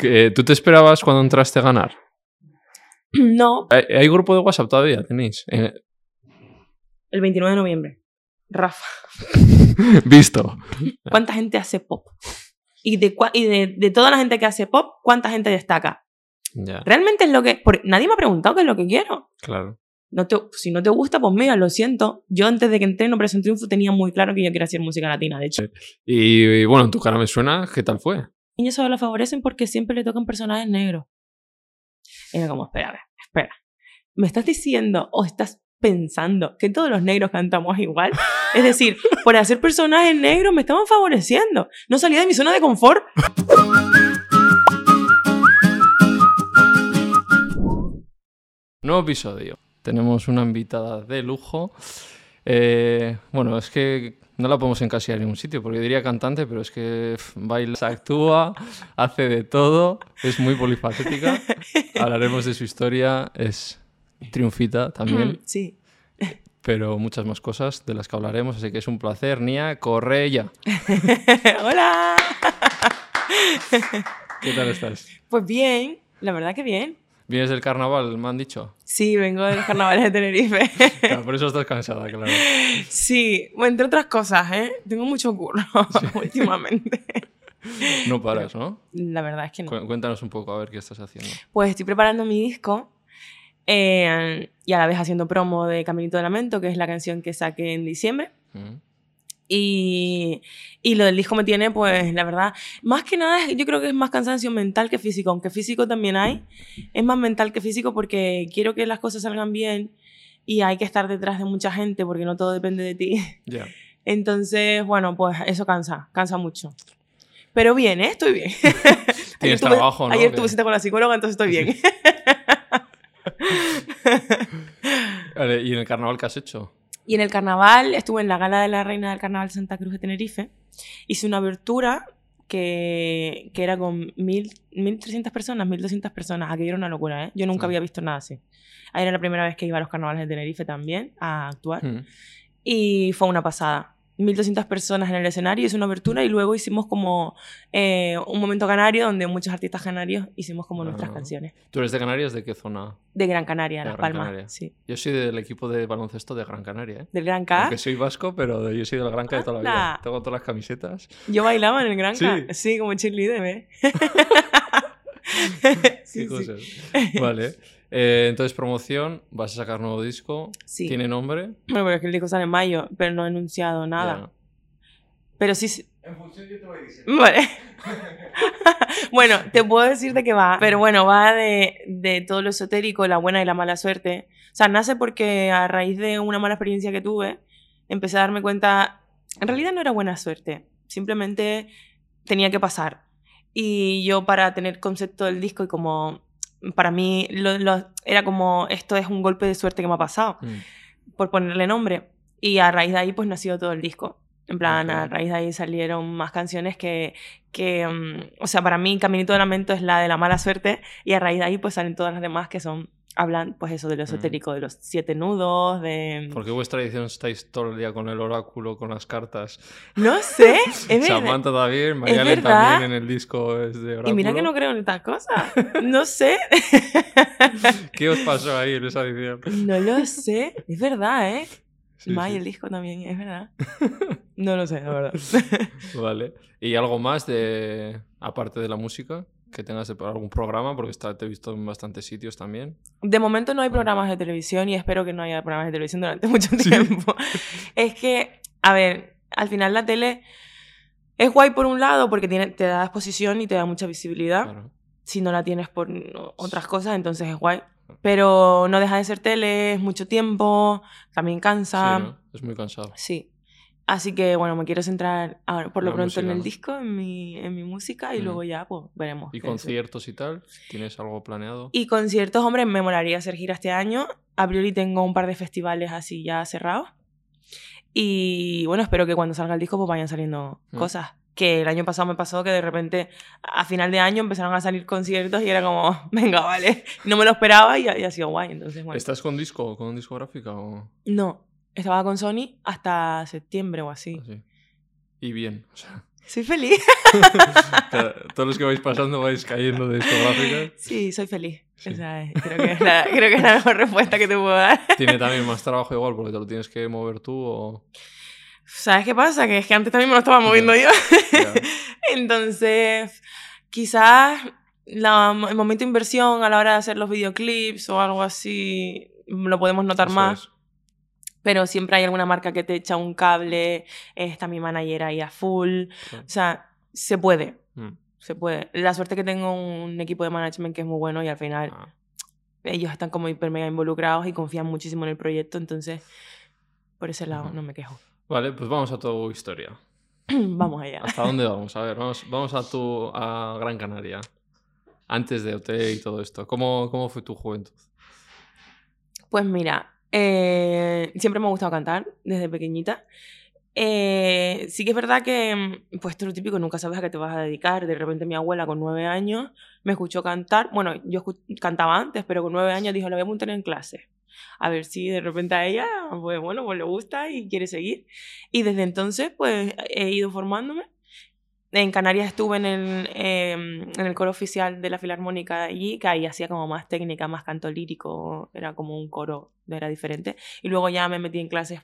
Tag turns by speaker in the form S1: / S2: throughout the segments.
S1: Que, ¿Tú te esperabas cuando entraste a ganar?
S2: No,
S1: ¿Hay, hay grupo de WhatsApp todavía? ¿Tenéis? Eh,
S2: el 29 de noviembre. Rafa,
S1: visto.
S2: ¿cuánta gente hace pop? Y, de, y de, de toda la gente que hace pop, ¿cuánta gente destaca?
S1: Ya,
S2: Realmente es lo que... porque nadie me ha preguntado qué es lo que quiero.
S1: claro.
S2: No te, si no te gusta, pues mira, lo siento. Yo antes de que entré en Operación Triunfo tenía muy claro que yo quería hacer música latina, de hecho.
S1: Y, y bueno, en tu cara me suena, ¿qué tal fue?
S2: Niños solo la favorecen porque siempre le tocan personajes negros. Y era como, espera, espera. ¿Me estás diciendo o estás pensando que todos los negros cantamos igual? Es decir, por hacer personajes negros me estaban favoreciendo. No salía de mi zona de confort.
S1: Nuevo episodio. Tenemos una invitada de lujo. Eh, bueno, es que no la podemos encasillar en ningún sitio, porque diría cantante, pero es que pf, baila, actúa, hace de todo, es muy polifacética. Hablaremos de su historia, es triunfita también,
S2: Sí.
S1: pero muchas más cosas de las que hablaremos, así que es un placer. Nia, corre ya.
S2: Hola.
S1: ¿Qué tal estás?
S2: Pues bien, la verdad que bien.
S1: ¿Vienes del carnaval, me han dicho?
S2: Sí, vengo de los carnavales de Tenerife.
S1: Claro, por eso estás cansada, claro.
S2: Sí, bueno, entre otras cosas, ¿eh? Tengo mucho curro últimamente.
S1: No paras, ¿no?
S2: La verdad es que no.
S1: Cu- Cuéntanos un poco a ver qué estás haciendo.
S2: Pues estoy preparando mi disco eh, y a la vez haciendo promo de Caminito de Lamento, que es la canción que saqué en diciembre.
S1: Mm.
S2: Y, y lo del disco me tiene, pues, la verdad, más que nada, yo creo que es más cansancio mental que físico, aunque físico también hay. Es más mental que físico porque quiero que las cosas salgan bien y hay que estar detrás de mucha gente porque no todo depende de ti.
S1: Ya.
S2: Entonces, bueno, pues eso cansa, cansa mucho. Pero bien, ¿eh? Estoy bien. Ayer
S1: Tienes
S2: tuve-
S1: trabajo, ¿no?
S2: Ayer tuve cita con la psicóloga, entonces estoy bien.
S1: ¿Y en el carnaval qué has hecho?
S2: Y en el carnaval, estuve en la gala de la Reina del Carnaval de Santa Cruz de Tenerife. Hice una abertura que, que era con mil, 1.300 personas, 1.200 personas. Aquello era una locura, ¿eh? Yo nunca
S1: Sí.
S2: había visto nada así. Ahí era la primera vez que iba a los carnavales de Tenerife también a actuar.
S1: Mm.
S2: Y fue una pasada. 1.200 personas en el escenario, hice una abertura y luego hicimos como eh, un momento canario donde muchos artistas canarios hicimos como nuestras
S1: Ah.
S2: canciones.
S1: ¿Tú eres de Canarias? ¿De qué zona?
S2: De Gran Canaria,
S1: De
S2: Las
S1: Gran
S2: Palmas.
S1: Canaria.
S2: Sí.
S1: Yo soy del equipo de baloncesto de Gran Canaria, ¿eh?
S2: Del Gran K.
S1: Aunque soy vasco, pero yo soy del Gran Canaria de toda la vida. Tengo todas las camisetas.
S2: Yo bailaba en el Gran K.
S1: Sí.
S2: Sí, como cheerleader, ¿eh?
S1: Qué
S2: sí, sí.
S1: cosas. Vale. Eh, entonces, promoción, vas a sacar nuevo disco.
S2: Sí.
S1: ¿Tiene nombre?
S2: Bueno, pero es que el disco sale en mayo, pero no he anunciado nada.
S1: Ya.
S2: Pero sí. sí. Vale. bueno, te puedo decir de qué va. Pero bueno, va de, de todo lo esotérico, la buena y la mala suerte. O sea, nace porque a raíz de una mala experiencia que tuve, empecé a darme cuenta. En realidad no era buena suerte. Simplemente tenía que pasar. Y yo, para tener concepto del disco y como. Para mí, lo- lo- era como: esto es un golpe de suerte que me ha pasado
S1: Mm.
S2: por ponerle nombre. Y a raíz de ahí, pues nació todo el disco. En plan, a raíz de ahí salieron más canciones que, que mm, o sea, para mí Caminito de Lamento es la de la mala suerte y a raíz de ahí pues salen todas las demás que son, hablan pues eso de lo esotérico, de los siete nudos, de...
S1: ¿Por qué vuestra edición estáis todo el día con el oráculo, con las cartas?
S2: No sé, es verdad.
S1: Samantha también,
S2: verdad.
S1: también en el disco es de oráculo.
S2: Y mira que no creo en estas cosas. No sé.
S1: ¿Qué os pasó ahí en esa edición?
S2: No lo sé. Es verdad, ¿eh?
S1: Sí,
S2: May,
S1: sí.
S2: el disco también, es verdad. No lo sé, la verdad.
S1: Vale. ¿Y algo más de aparte de la música? Que tengas algún programa, porque está, te he visto en bastantes sitios también.
S2: De momento no hay programas de televisión y espero que no haya programas de televisión durante mucho tiempo. Es que, a ver, al final la tele es guay por un lado porque tiene, te da exposición y te da mucha visibilidad.
S1: Claro.
S2: Si no la tienes por otras cosas, entonces es guay. Pero no deja de ser tele, es mucho tiempo, también cansa.
S1: Sí, ¿no? Es muy cansado.
S2: Sí. Así que bueno, me quiero centrar ahora, por lo
S1: La
S2: pronto en
S1: música,
S2: el
S1: ¿no?
S2: disco, en mi, en mi música y
S1: Mm.
S2: luego ya pues veremos.
S1: ¿Y conciertos y tal? ¿Tienes algo planeado?
S2: Y conciertos, hombre, me molaría hacer gira este año. A priori tengo un par de festivales así ya cerrados. Y bueno, espero que cuando salga el disco pues vayan saliendo
S1: Mm.
S2: cosas. Que el año pasado me pasó que de repente a final de año empezaron a salir conciertos y era como, venga, vale. No me lo esperaba y, ha- y ha sido guay. Entonces, bueno.
S1: ¿Estás con disco, con discográfica o
S2: No, estaba con Sony hasta septiembre o así.
S1: así? Y bien, o sea,
S2: Soy feliz.
S1: Todos los que vais pasando vais cayendo de discográficas.
S2: Sí, soy feliz. O sea, creo, que es la, creo que es la mejor respuesta que te puedo dar.
S1: ¿Tiene también más trabajo igual porque te lo tienes que mover tú o...?
S2: ¿Sabes qué pasa? Que es que antes también me lo estaba moviendo yo. Entonces, quizás la, el momento de inversión a la hora de hacer los videoclips o algo así lo podemos notar más. Pero siempre hay alguna marca que te echa un cable, está mi manager ahí a full. O sea, se puede. Mm. Se puede. La suerte que tengo un equipo de management que es muy bueno y al final ah. ellos están como hiper mega involucrados y confían muchísimo en el proyecto. Entonces, por ese lado no me quejo.
S1: Vale, pues vamos a tu historia.
S2: vamos allá.
S1: ¿Hasta dónde vamos? A ver, vamos, vamos a tu a Gran Canaria. Antes de OT y todo esto. ¿Cómo, cómo fue tu juventud?
S2: Pues mira, eh, siempre me ha gustado cantar desde pequeñita. Eh, sí que es verdad que, mm, pues, es lo típico, nunca sabes a qué te vas a dedicar. De repente mi abuela con nueve años me escuchó cantar. Bueno, yo cantaba antes, pero con nueve años dijo, la voy a montar en clase. A ver si de repente a ella, pues bueno, pues le gusta y quiere seguir. Y desde entonces, pues, he ido formándome. En Canarias estuve en el, em, en el coro oficial de la Filarmónica allí, que ahí hacía como más técnica, más canto lírico, era como un coro, era diferente. Y luego ya me metí en clases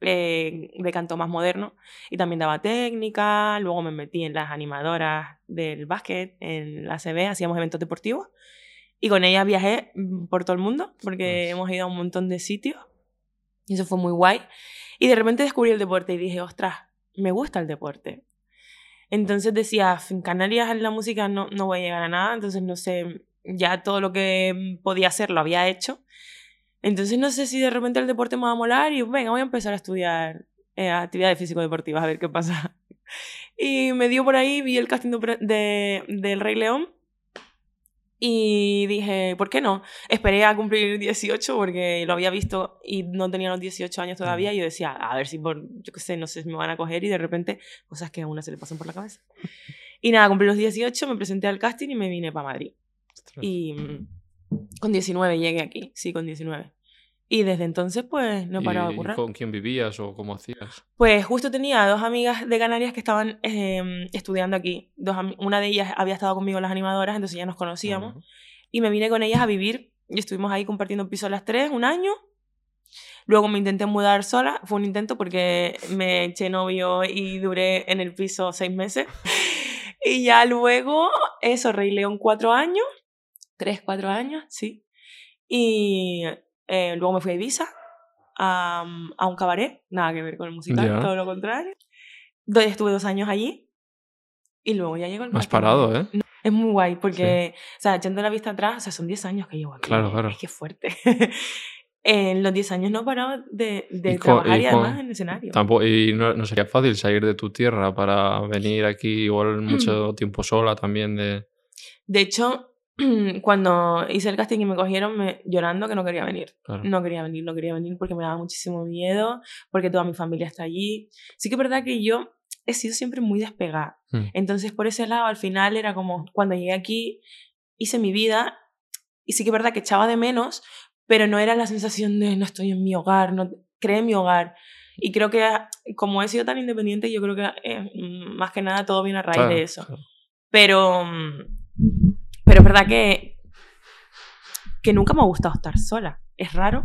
S2: eh, de canto más moderno y también daba técnica, luego me metí en las animadoras del básquet, en la CB, hacíamos eventos deportivos y con ellas viajé mm, por todo el mundo porque hemos ido a un montón de sitios y eso fue muy guay. Y de repente descubrí el deporte y dije, ostras, me gusta el deporte. Entonces decía, en Canarias en la música no, no voy a llegar a nada, entonces no sé, ya todo lo que podía hacer lo había hecho. Entonces no sé si de repente el deporte me va a molar y venga, voy a empezar a estudiar eh, actividades físico-deportivas a ver qué pasa. Y me dio por ahí, vi el casting de, del Rey León y dije, ¿por qué no? Esperé a cumplir 18 porque lo había visto y no tenía los 18 años todavía. Y yo decía, a ver si por, yo qué sé, no sé si me van a coger y de repente cosas que a una se le pasan por la cabeza. Y nada, cumplí los 18, me presenté al casting y me vine para Madrid. Y mm, con 19 llegué aquí, sí, con 19. Y desde entonces, pues, no he parado de currar.
S1: ¿Con quién vivías o cómo hacías?
S2: Pues justo tenía dos amigas de Canarias que estaban em, estudiando aquí. Dos, una de ellas había estado conmigo en las animadoras, entonces ya nos conocíamos. Y me vine con ellas a vivir y estuvimos ahí compartiendo piso las tres, un año. Luego me intenté mudar sola. Fue un intento porque me eché novio y duré en el piso seis meses. y ya luego, eso, Rey León cuatro años. Tres, cuatro años, sí. Y eh, luego me fui a Ibiza, a, a, un cabaret, nada que ver con el musical, todo lo contrario. Estuve dos años allí y luego ya llegó el
S1: Has parado, ¿eh?
S2: Es muy guay porque, o sea, echando la vista atrás, o sea, son 10 años que llevo aquí.
S1: Claro, claro.
S2: Es que fuerte. en los 10 años no paraba de, de trabajar y, además en el escenario.
S1: Tampoco, y no, no, sería fácil salir de tu tierra para venir aquí igual mucho tiempo sola también de...
S2: De hecho, cuando hice el casting y me cogieron me, llorando que no quería venir. No quería venir, no quería venir porque me daba muchísimo miedo, porque toda mi familia está allí. Sí que es verdad que yo he sido siempre muy despegada. Mm. Entonces, por ese lado, al final era como cuando llegué aquí, hice mi vida y sí que es verdad que echaba de menos, pero no era la sensación de no estoy en mi hogar, no creé mi hogar. Y creo que como he sido tan independiente, yo creo que eh, más que nada todo viene a raíz de eso. Pero mm, pero verdad que, que nunca me ha gustado estar sola. Es raro,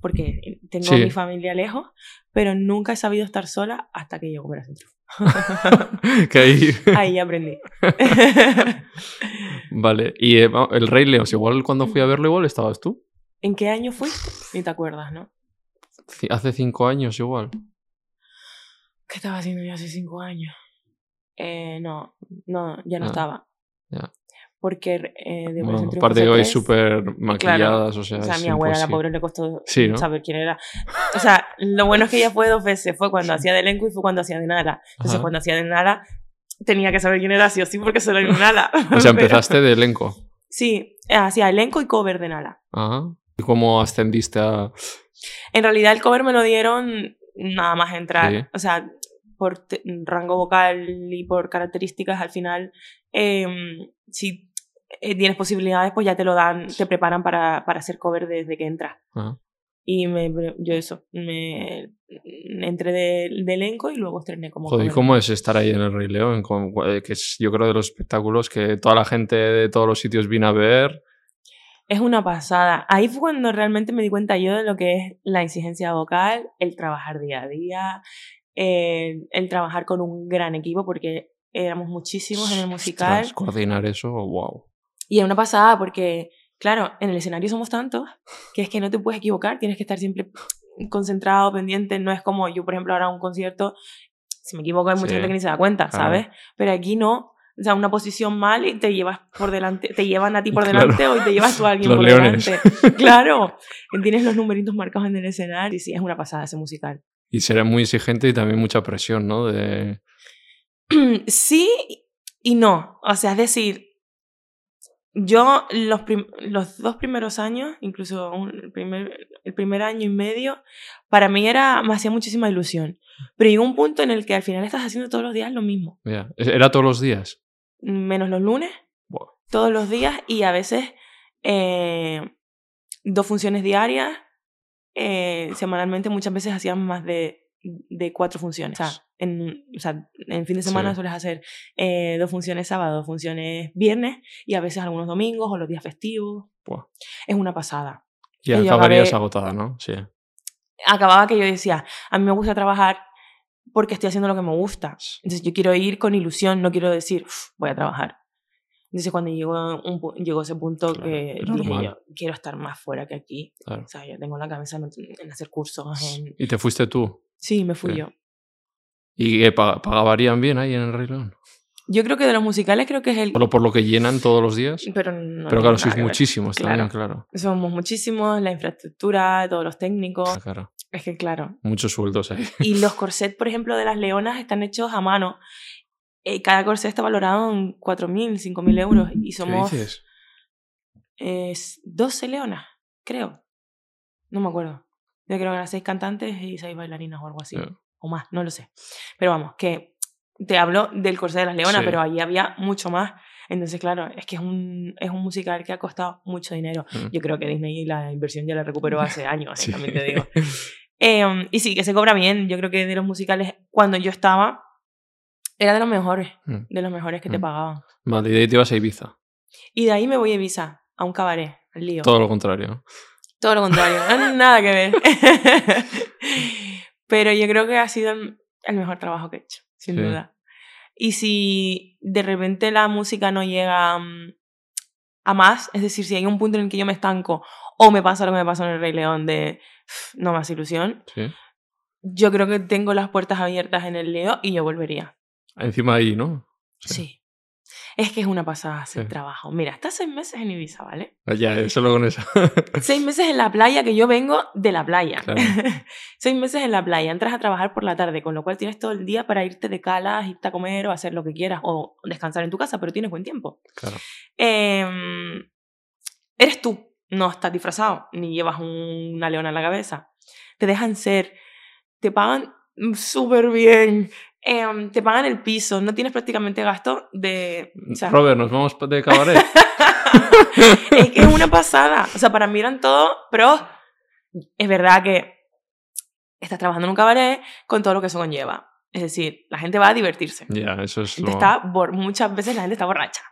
S2: porque tengo mi familia lejos, pero nunca he sabido estar sola hasta que llegó Operación
S1: que ahí...
S2: ahí aprendí.
S1: vale, y eh, el Rey Leos, igual cuando fui a verlo, igual estabas tú.
S2: ¿En qué año fui? Ni te acuerdas, ¿no?
S1: Hace cinco años igual.
S2: ¿Qué estaba haciendo yo hace cinco años? Eh, no, no, ya no ah, estaba. Ya porque eh, de
S1: bueno, aparte vais súper maquilladas, o sea, o
S2: sea, a mi abuela, la pobre, le costó saber quién era. O sea, lo bueno es que ella fue dos veces, fue cuando hacía de elenco y fue cuando hacía de Nala. Entonces, cuando hacía de Nala, tenía que saber quién era sí o sí porque solo era Nala.
S1: o sea, empezaste de elenco.
S2: Sí, hacía elenco y cover de Nala.
S1: Ajá. ¿Y cómo ascendiste a...?
S2: En realidad el cover me lo dieron nada más entrar. O sea, por rango vocal y por características, al final, eh, si eh, tienes posibilidades, pues ya te lo dan, te preparan para, para hacer cover desde que entras. Y me, yo eso, me entré de, de elenco y luego estrené como...
S1: Joder, ¿y cómo es estar ahí en el Rey León? Que es yo creo de los espectáculos que toda la gente de todos los sitios vino a ver.
S2: Es una pasada. Ahí fue cuando realmente me di cuenta yo de lo que es la exigencia vocal, el trabajar día a día, el, el trabajar con un gran equipo, porque éramos muchísimos en el musical.
S1: Ostras, coordinar eso, wow.
S2: Y es una pasada porque, claro, en el escenario somos tantos que es que no te puedes equivocar, tienes que estar siempre concentrado, pendiente. No es como yo, por ejemplo, ahora un concierto, si me equivoco hay mucha gente que ni se da cuenta, ¿sabes? Pero aquí no. O sea, una posición mal y te llevas por delante, te llevan a ti por delante o te llevas tú a alguien por delante. Claro, tienes los numeritos marcados en el escenario y sí, es una pasada ese musical.
S1: Y será muy exigente y también mucha presión, ¿no? De...
S2: sí y no. O sea, es decir, yo los, los dos primeros años, incluso el, primer, el primer año y medio, para mí era, me hacía muchísima ilusión. Pero llegó un punto en el que al final estás haciendo todos los días lo mismo.
S1: ¿Era todos los días?
S2: Menos los lunes. Todos los días y a veces eh, dos funciones diarias. Eh, semanalmente muchas veces hacían más de, de cuatro funciones. O sea, en, o sea, en fin de semana sueles hacer eh, dos funciones sábado, dos funciones viernes y a veces algunos domingos o los días festivos. Es una pasada.
S1: Y acabarías agotada, ¿no? Sí.
S2: Acababa que yo decía, a mí me gusta trabajar porque estoy haciendo lo que me gusta. Entonces yo quiero ir con ilusión, no quiero decir, voy a trabajar. Entonces cuando llegó, un, llegó ese punto que dije yo, quiero estar más fuera que aquí. O sea, yo tengo la cabeza en, hacer cursos. En...
S1: ¿Y te fuiste tú?
S2: Sí, me fui yo.
S1: ¿Y qué, pagarían bien ahí en el Rey León?
S2: Yo creo que de los musicales creo que es el...
S1: Solo por lo que llenan todos los días.
S2: Pero,
S1: Pero claro, sois muchísimos también, claro.
S2: Somos muchísimos, la infraestructura, todos los técnicos. Ah, claro. Es que claro.
S1: Muchos sueldos ahí.
S2: Y los corsets, por ejemplo, de las leonas están hechos a mano. Eh, cada corset está valorado en 4.000, 5.000 euros. Y somos... ¿Qué dices? Es 12 leonas, creo. No me acuerdo. Yo creo que eran 6 cantantes y 6 bailarinas o algo así o más, no lo sé. Pero vamos, que te hablo del Corse de las Leonas, pero allí había mucho más. Entonces, claro, es que es un, es un musical que ha costado mucho dinero. Mm. Yo creo que Disney la inversión ya la recuperó hace años, también te digo. Em, y sí, que se cobra bien. Yo creo que de los musicales, cuando yo estaba, era de los mejores, mm. de los mejores que te mm. pagaban.
S1: Vale, y de ahí te ibas a Ibiza.
S2: Y de ahí me voy a Ibiza, a un cabaret, al lío.
S1: Todo lo contrario.
S2: Todo lo contrario, nada que ver. Pero yo creo que ha sido el mejor trabajo que he hecho, sin duda. Y si de repente la música no llega mm, a más, es decir, si hay un punto en el que yo me estanco o me pasa lo que me pasó en el Rey León de no más ilusión, yo creo que tengo las puertas abiertas en el Leo y yo volvería.
S1: Encima ahí, ¿no?
S2: sí. Es que es una pasada hacer trabajo. Mira, estás seis meses en Ibiza, ¿vale?
S1: Ah, ya, solo con eso.
S2: seis meses en la playa, que yo vengo de la playa. seis meses en la playa, entras a trabajar por la tarde, con lo cual tienes todo el día para irte de calas, irte a comer o hacer lo que quieras, o descansar en tu casa, pero tienes buen tiempo. Claro. Em, eres tú, no estás disfrazado, ni llevas una leona en la cabeza. Te dejan ser, te pagan súper bien. Em, te pagan el piso, no tienes prácticamente gasto de...
S1: Robert, nos vamos de cabaret.
S2: es que es una pasada. O sea, para mí eran todo, pero es verdad que estás trabajando en un cabaret con todo lo que eso conlleva. Es decir, la gente va a divertirse.
S1: Ya, eso es
S2: lo... está Muchas veces la gente está borracha.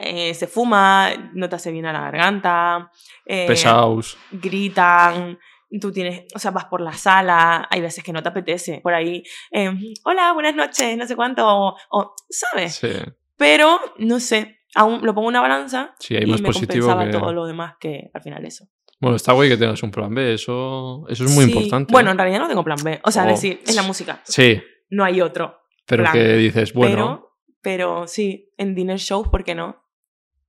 S2: Eh, se fuma, no te hace bien a la garganta.
S1: Eh, Pesados.
S2: Gritan tú tienes, o sea, vas por la sala, hay veces que no te apetece, por ahí, em, hola, buenas noches, no sé cuánto, o, ¿sabes? Sí. Pero, no sé, aún lo pongo en una balanza
S1: sí, hay más y me positivo compensaba
S2: todo lo demás que al final eso.
S1: Bueno, está guay que tengas un plan B, eso, eso es muy importante.
S2: Bueno, en realidad no tengo plan B, o sea, es oh. decir, es la música.
S1: Sí.
S2: No hay otro.
S1: Pero que dices, bueno.
S2: Pero, pero sí, en dinner shows, ¿por qué no?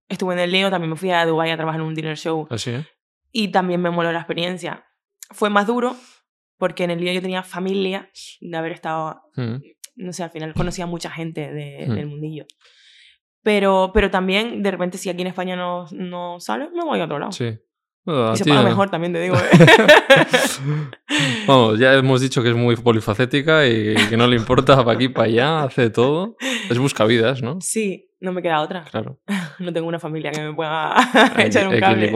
S2: Estuve en el Leo, también me fui a Dubái a trabajar en un dinner show.
S1: Así, ¿Ah,
S2: Y también me moló la experiencia fue más duro porque en el lío yo tenía familia de haber estado, mm. no sé, al final conocía mucha gente de, mm. del mundillo. Pero, pero también, de repente, si aquí en España no, no sale, me voy a otro lado.
S1: Sí.
S2: y se paga mejor también, te digo. ¿eh?
S1: Vamos, ya hemos dicho que es muy polifacética y que no le importa para aquí, para allá, hace todo. Es buscavidas, ¿no?
S2: Sí, no me queda otra. Claro. No tengo una familia que me pueda echar un cable.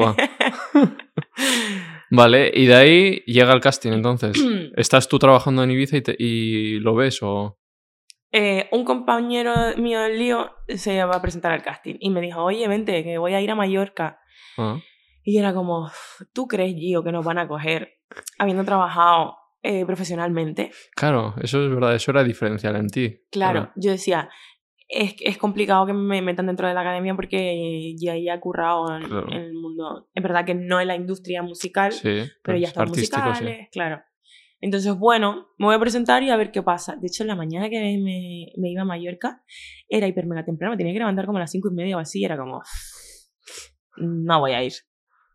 S1: Vale, y de ahí llega el casting entonces. ¿Estás tú trabajando en Ibiza y, te- y lo ves o...?
S2: Eh, un compañero mío del lío se va a presentar al casting y me dijo, oye, vente, que voy a ir a Mallorca.
S1: Ah,
S2: Y era como, ¿tú crees, Gio, que nos van a coger habiendo trabajado eh, profesionalmente?
S1: Claro, eso es verdad, eso era diferencial en ti.
S2: Claro, yo decía, es, es complicado que me metan dentro de la academia porque ya ya he currado en,
S1: Claro.
S2: en el mundo. Es verdad que no en la industria musical,
S1: Sí,
S2: pero ya
S1: es
S2: están
S1: artístico, sí.
S2: musicales, claro. Entonces, bueno, me voy a presentar y a ver qué pasa. De hecho, la mañana que me, me iba a Mallorca era hiper mega temprano, me tenía que levantar como a las cinco y media o así, era como, no voy a ir.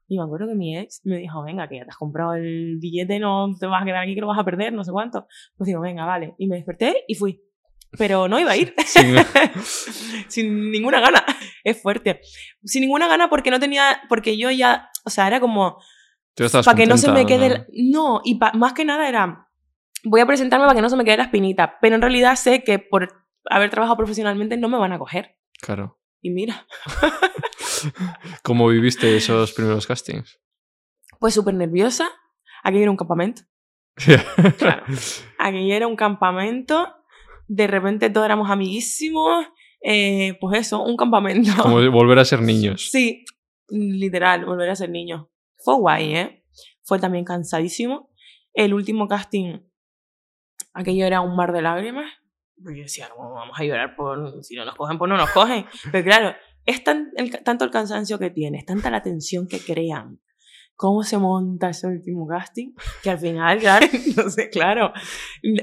S2: Y me acuerdo que mi ex me dijo, venga, que ya te has comprado el billete, no te vas a quedar aquí, que lo vas a perder, no sé cuánto. Pues digo, venga, vale. Y me desperté y fui. Pero no iba a ir. Sin ninguna gana. Es fuerte. Sin ninguna gana porque no tenía, porque yo ya, o sea, era como, para que no se me quede.
S1: ¿no?
S2: la- No, y pa- más que nada era. Voy a presentarme para que no se me quede la espinita. Pero en realidad sé que por haber trabajado profesionalmente no me van a coger.
S1: Claro.
S2: Y mira,
S1: ¿Cómo viviste esos primeros castings?
S2: pues súper nerviosa. Aquí era un campamento. Claro. Aquí era un campamento. De repente todos éramos amiguísimos. Eh, pues eso, un campamento.
S1: Como volver a ser niños.
S2: Sí, literal, volver a ser niño. Fue guay, ¿eh? Fue también cansadísimo. El último casting, aquello era un mar de lágrimas. Pues yo decía, no, vamos a llorar por. Si no nos cogen, pues no nos cogen. Pero claro, es tan, el- tanto el cansancio que tienes, tanta la tensión que crean, cómo se monta ese último casting, que al final, claro, entonces, claro,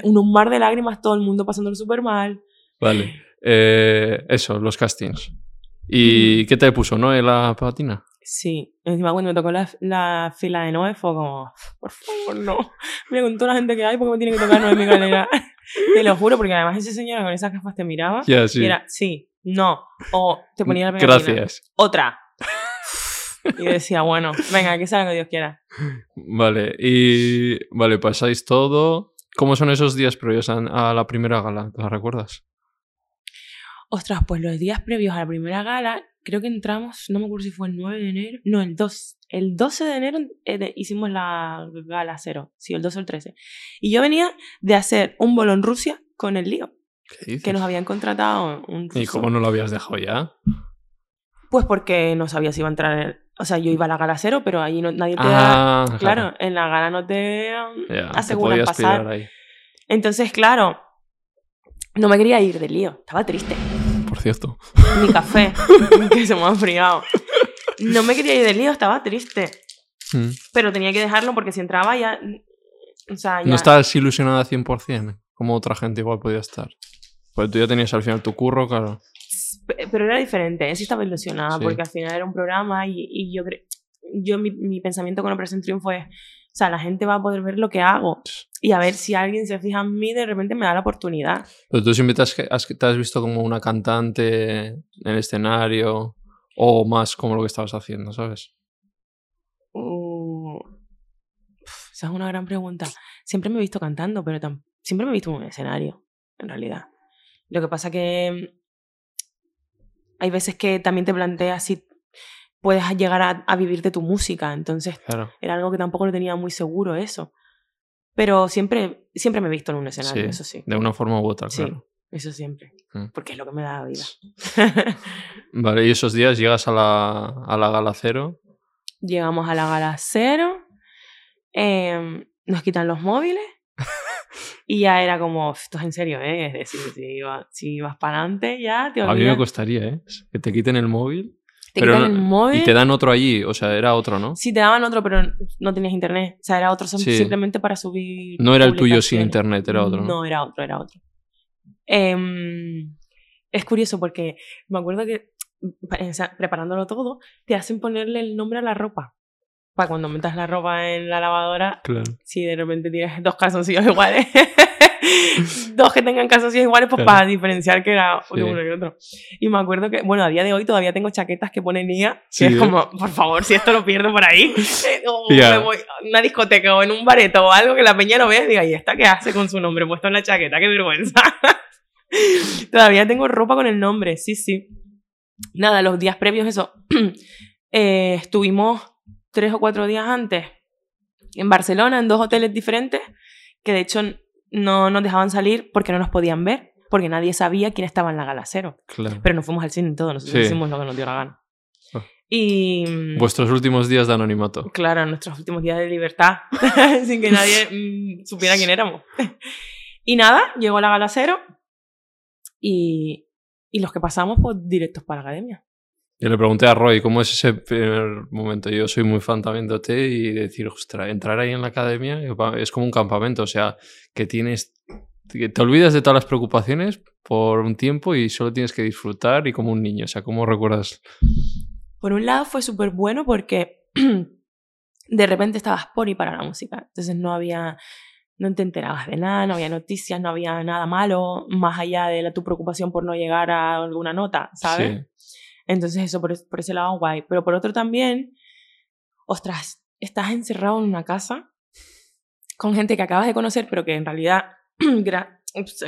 S2: un, mar de lágrimas, todo el mundo pasándolo súper mal.
S1: Vale. Eh, eso, los castings. ¿Y qué te puso, no? En la patina.
S2: Sí, encima cuando me tocó la, la fila de Noé fue como, por favor, no. Mira, con toda la gente que hay, ¿por qué me tiene que tocar Noé mi galera? te lo juro, porque además ese señor con esas gafas te miraba
S1: Ya, sí.
S2: y era, sí, no, o te ponía la pegatina.
S1: Gracias.
S2: Otra. Y yo decía, bueno, venga, que salga lo que Dios quiera.
S1: Vale. Y. Vale, pasáis todo. ¿Cómo son esos días previos a, a la primera gala? ¿Te la recuerdas?
S2: Ostras, pues los días previos a la primera gala, creo que entramos, no me acuerdo si fue el 9 de enero, no, el 2. El 12 de enero eh, de- hicimos la gala cero, sí, el 12 o el 13. Y yo venía de hacer un bolo en Rusia con el lío,
S1: ¿Qué dices?
S2: que nos habían contratado un
S1: ¿Y cómo no lo habías dejado ya?
S2: Pues porque no sabía si iba a entrar, en- o sea, yo iba a la gala cero, pero allí no, nadie te
S1: Ah,
S2: da... Claro, en la gala no te
S1: Ya, te
S2: aseguran
S1: podías
S2: pasar.
S1: ahí.
S2: Entonces, claro, no me quería ir del lío, estaba triste.
S1: Por cierto.
S2: mi café, que se me ha enfriado. No me quería ir del lío, estaba triste.
S1: Mm.
S2: Pero tenía que dejarlo porque si entraba ya. O sea, ya.
S1: No estás ilusionada 100%, como otra gente igual podía estar. Pues tú ya tenías al final tu curro, claro.
S2: Pe- Pero era diferente, sí estaba ilusionada
S1: Sí.
S2: porque al final era un programa y, y yo mi, mi pensamiento con Operación Triunfo es, o sea, la gente va a poder ver lo que hago y a ver si alguien se fija en mí, de repente me da la oportunidad.
S1: Pero tú siempre te has, has- te has visto como una cantante en el escenario o más como lo que estabas haciendo, ¿sabes?
S2: Uh, esa es una gran pregunta. Siempre me he visto cantando, pero siempre me he visto en un escenario, en realidad. Lo que pasa que hay veces que también te planteas si puedes llegar a, a vivir de tu música, entonces
S1: Claro.
S2: era algo que tampoco lo tenía muy seguro eso. Pero siempre, siempre me he visto en un escenario,
S1: Sí,
S2: eso sí.
S1: De una forma u otra,
S2: Sí.
S1: claro.
S2: Eso siempre.
S1: Mm.
S2: Porque es lo que me da la vida.
S1: Vale, y esos días llegas a la, a la gala cero.
S2: Llegamos a la gala cero, em, nos quitan los móviles y ya era como, esto es en serio, ¿eh? Es decir, si, iba- si vas para adelante ya te
S1: A mí me
S2: olvidas.
S1: costaría, ¿eh? Que te quiten el móvil.
S2: Te
S1: pero
S2: quitan
S1: no-
S2: el móvil.
S1: Y te dan otro allí, o sea, era otro, ¿no?
S2: Sí, te daban otro, pero no tenías internet. O sea, era otro
S1: Sí.
S2: simplemente para subir.
S1: No era el tuyo sin internet, era otro, ¿no?
S2: No, era otro, era otro. Em, es curioso porque me acuerdo que preparándolo todo, te hacen ponerle el nombre a la ropa. Para cuando metas la ropa en la lavadora,
S1: Claro.
S2: si de repente tienes dos calzoncillos iguales, dos que tengan calzoncillos iguales, pues
S1: Claro.
S2: para diferenciar que era
S1: Sí.
S2: uno y otro. Y me acuerdo que, bueno, a día de hoy todavía tengo chaquetas que pone Nia, que
S1: Sí,
S2: es
S1: ¿eh?
S2: como, por favor, si esto lo pierdo por ahí, o
S1: Ya.
S2: me voy a una discoteca o en un bareto o algo que la peña lo vea y diga, ¿y esta qué hace con su nombre puesto en la chaqueta? ¡Qué vergüenza! todavía tengo ropa con el nombre, sí, sí. Nada, los días previos, eso, eh, estuvimos tres o cuatro días antes en Barcelona, en dos hoteles diferentes, que de hecho no nos dejaban salir porque no nos podían ver, porque nadie sabía quién estaba en la gala cero.
S1: Claro.
S2: Pero nos fuimos al cine y todo, nosotros
S1: Sí.
S2: hicimos lo que nos dio la gana.
S1: Ah.
S2: Y
S1: Vuestros últimos días de anonimato.
S2: claro, nuestros últimos días de libertad, sin que nadie mm, supiera quién éramos. y nada, llegó la gala cero y, y los que pasamos, pues directos para la academia.
S1: Yo le pregunté a Roy cómo es ese primer momento. Yo soy muy fan también de OT y decir, ostras, entrar ahí en la academia es como un campamento. O sea, que tienes. que te olvidas de todas las preocupaciones por un tiempo y solo tienes que disfrutar y como un niño. O sea, ¿cómo recuerdas?
S2: Por un lado fue súper bueno porque de repente estabas por y para la música. Entonces no había, no te enterabas de nada, no había noticias, no había nada malo, más allá de la, tu preocupación por no llegar a alguna nota, ¿sabes?
S1: Sí.
S2: Entonces eso por, es- por ese lado guay. Pero por otro también, ostras, estás encerrado en una casa con gente que acabas de conocer, pero que en realidad, gra-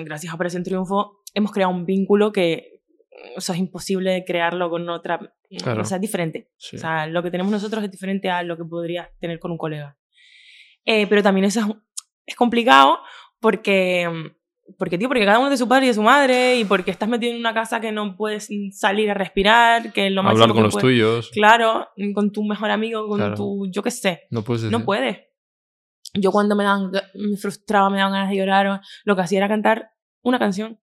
S2: gracias a Operación Triunfo, hemos creado un vínculo que o sea, es imposible crearlo con otra...
S1: Claro.
S2: O sea, es diferente.
S1: sí.
S2: O sea, lo que tenemos nosotros es diferente a lo que podrías tener con un colega. Eh, pero también eso es, es complicado porque, porque, tío, porque cada uno es de su padre y de su madre y porque estás metido en una casa que no puedes salir a respirar, que es lo máximo
S1: Hablar con los
S2: puedes-
S1: tuyos.
S2: Claro, con tu mejor amigo, con
S1: Claro.
S2: tu, yo qué sé,
S1: No puedes decir.
S2: no puedes. Yo cuando me, dan, me frustraba, me daban ganas de llorar, lo que hacía era cantar una canción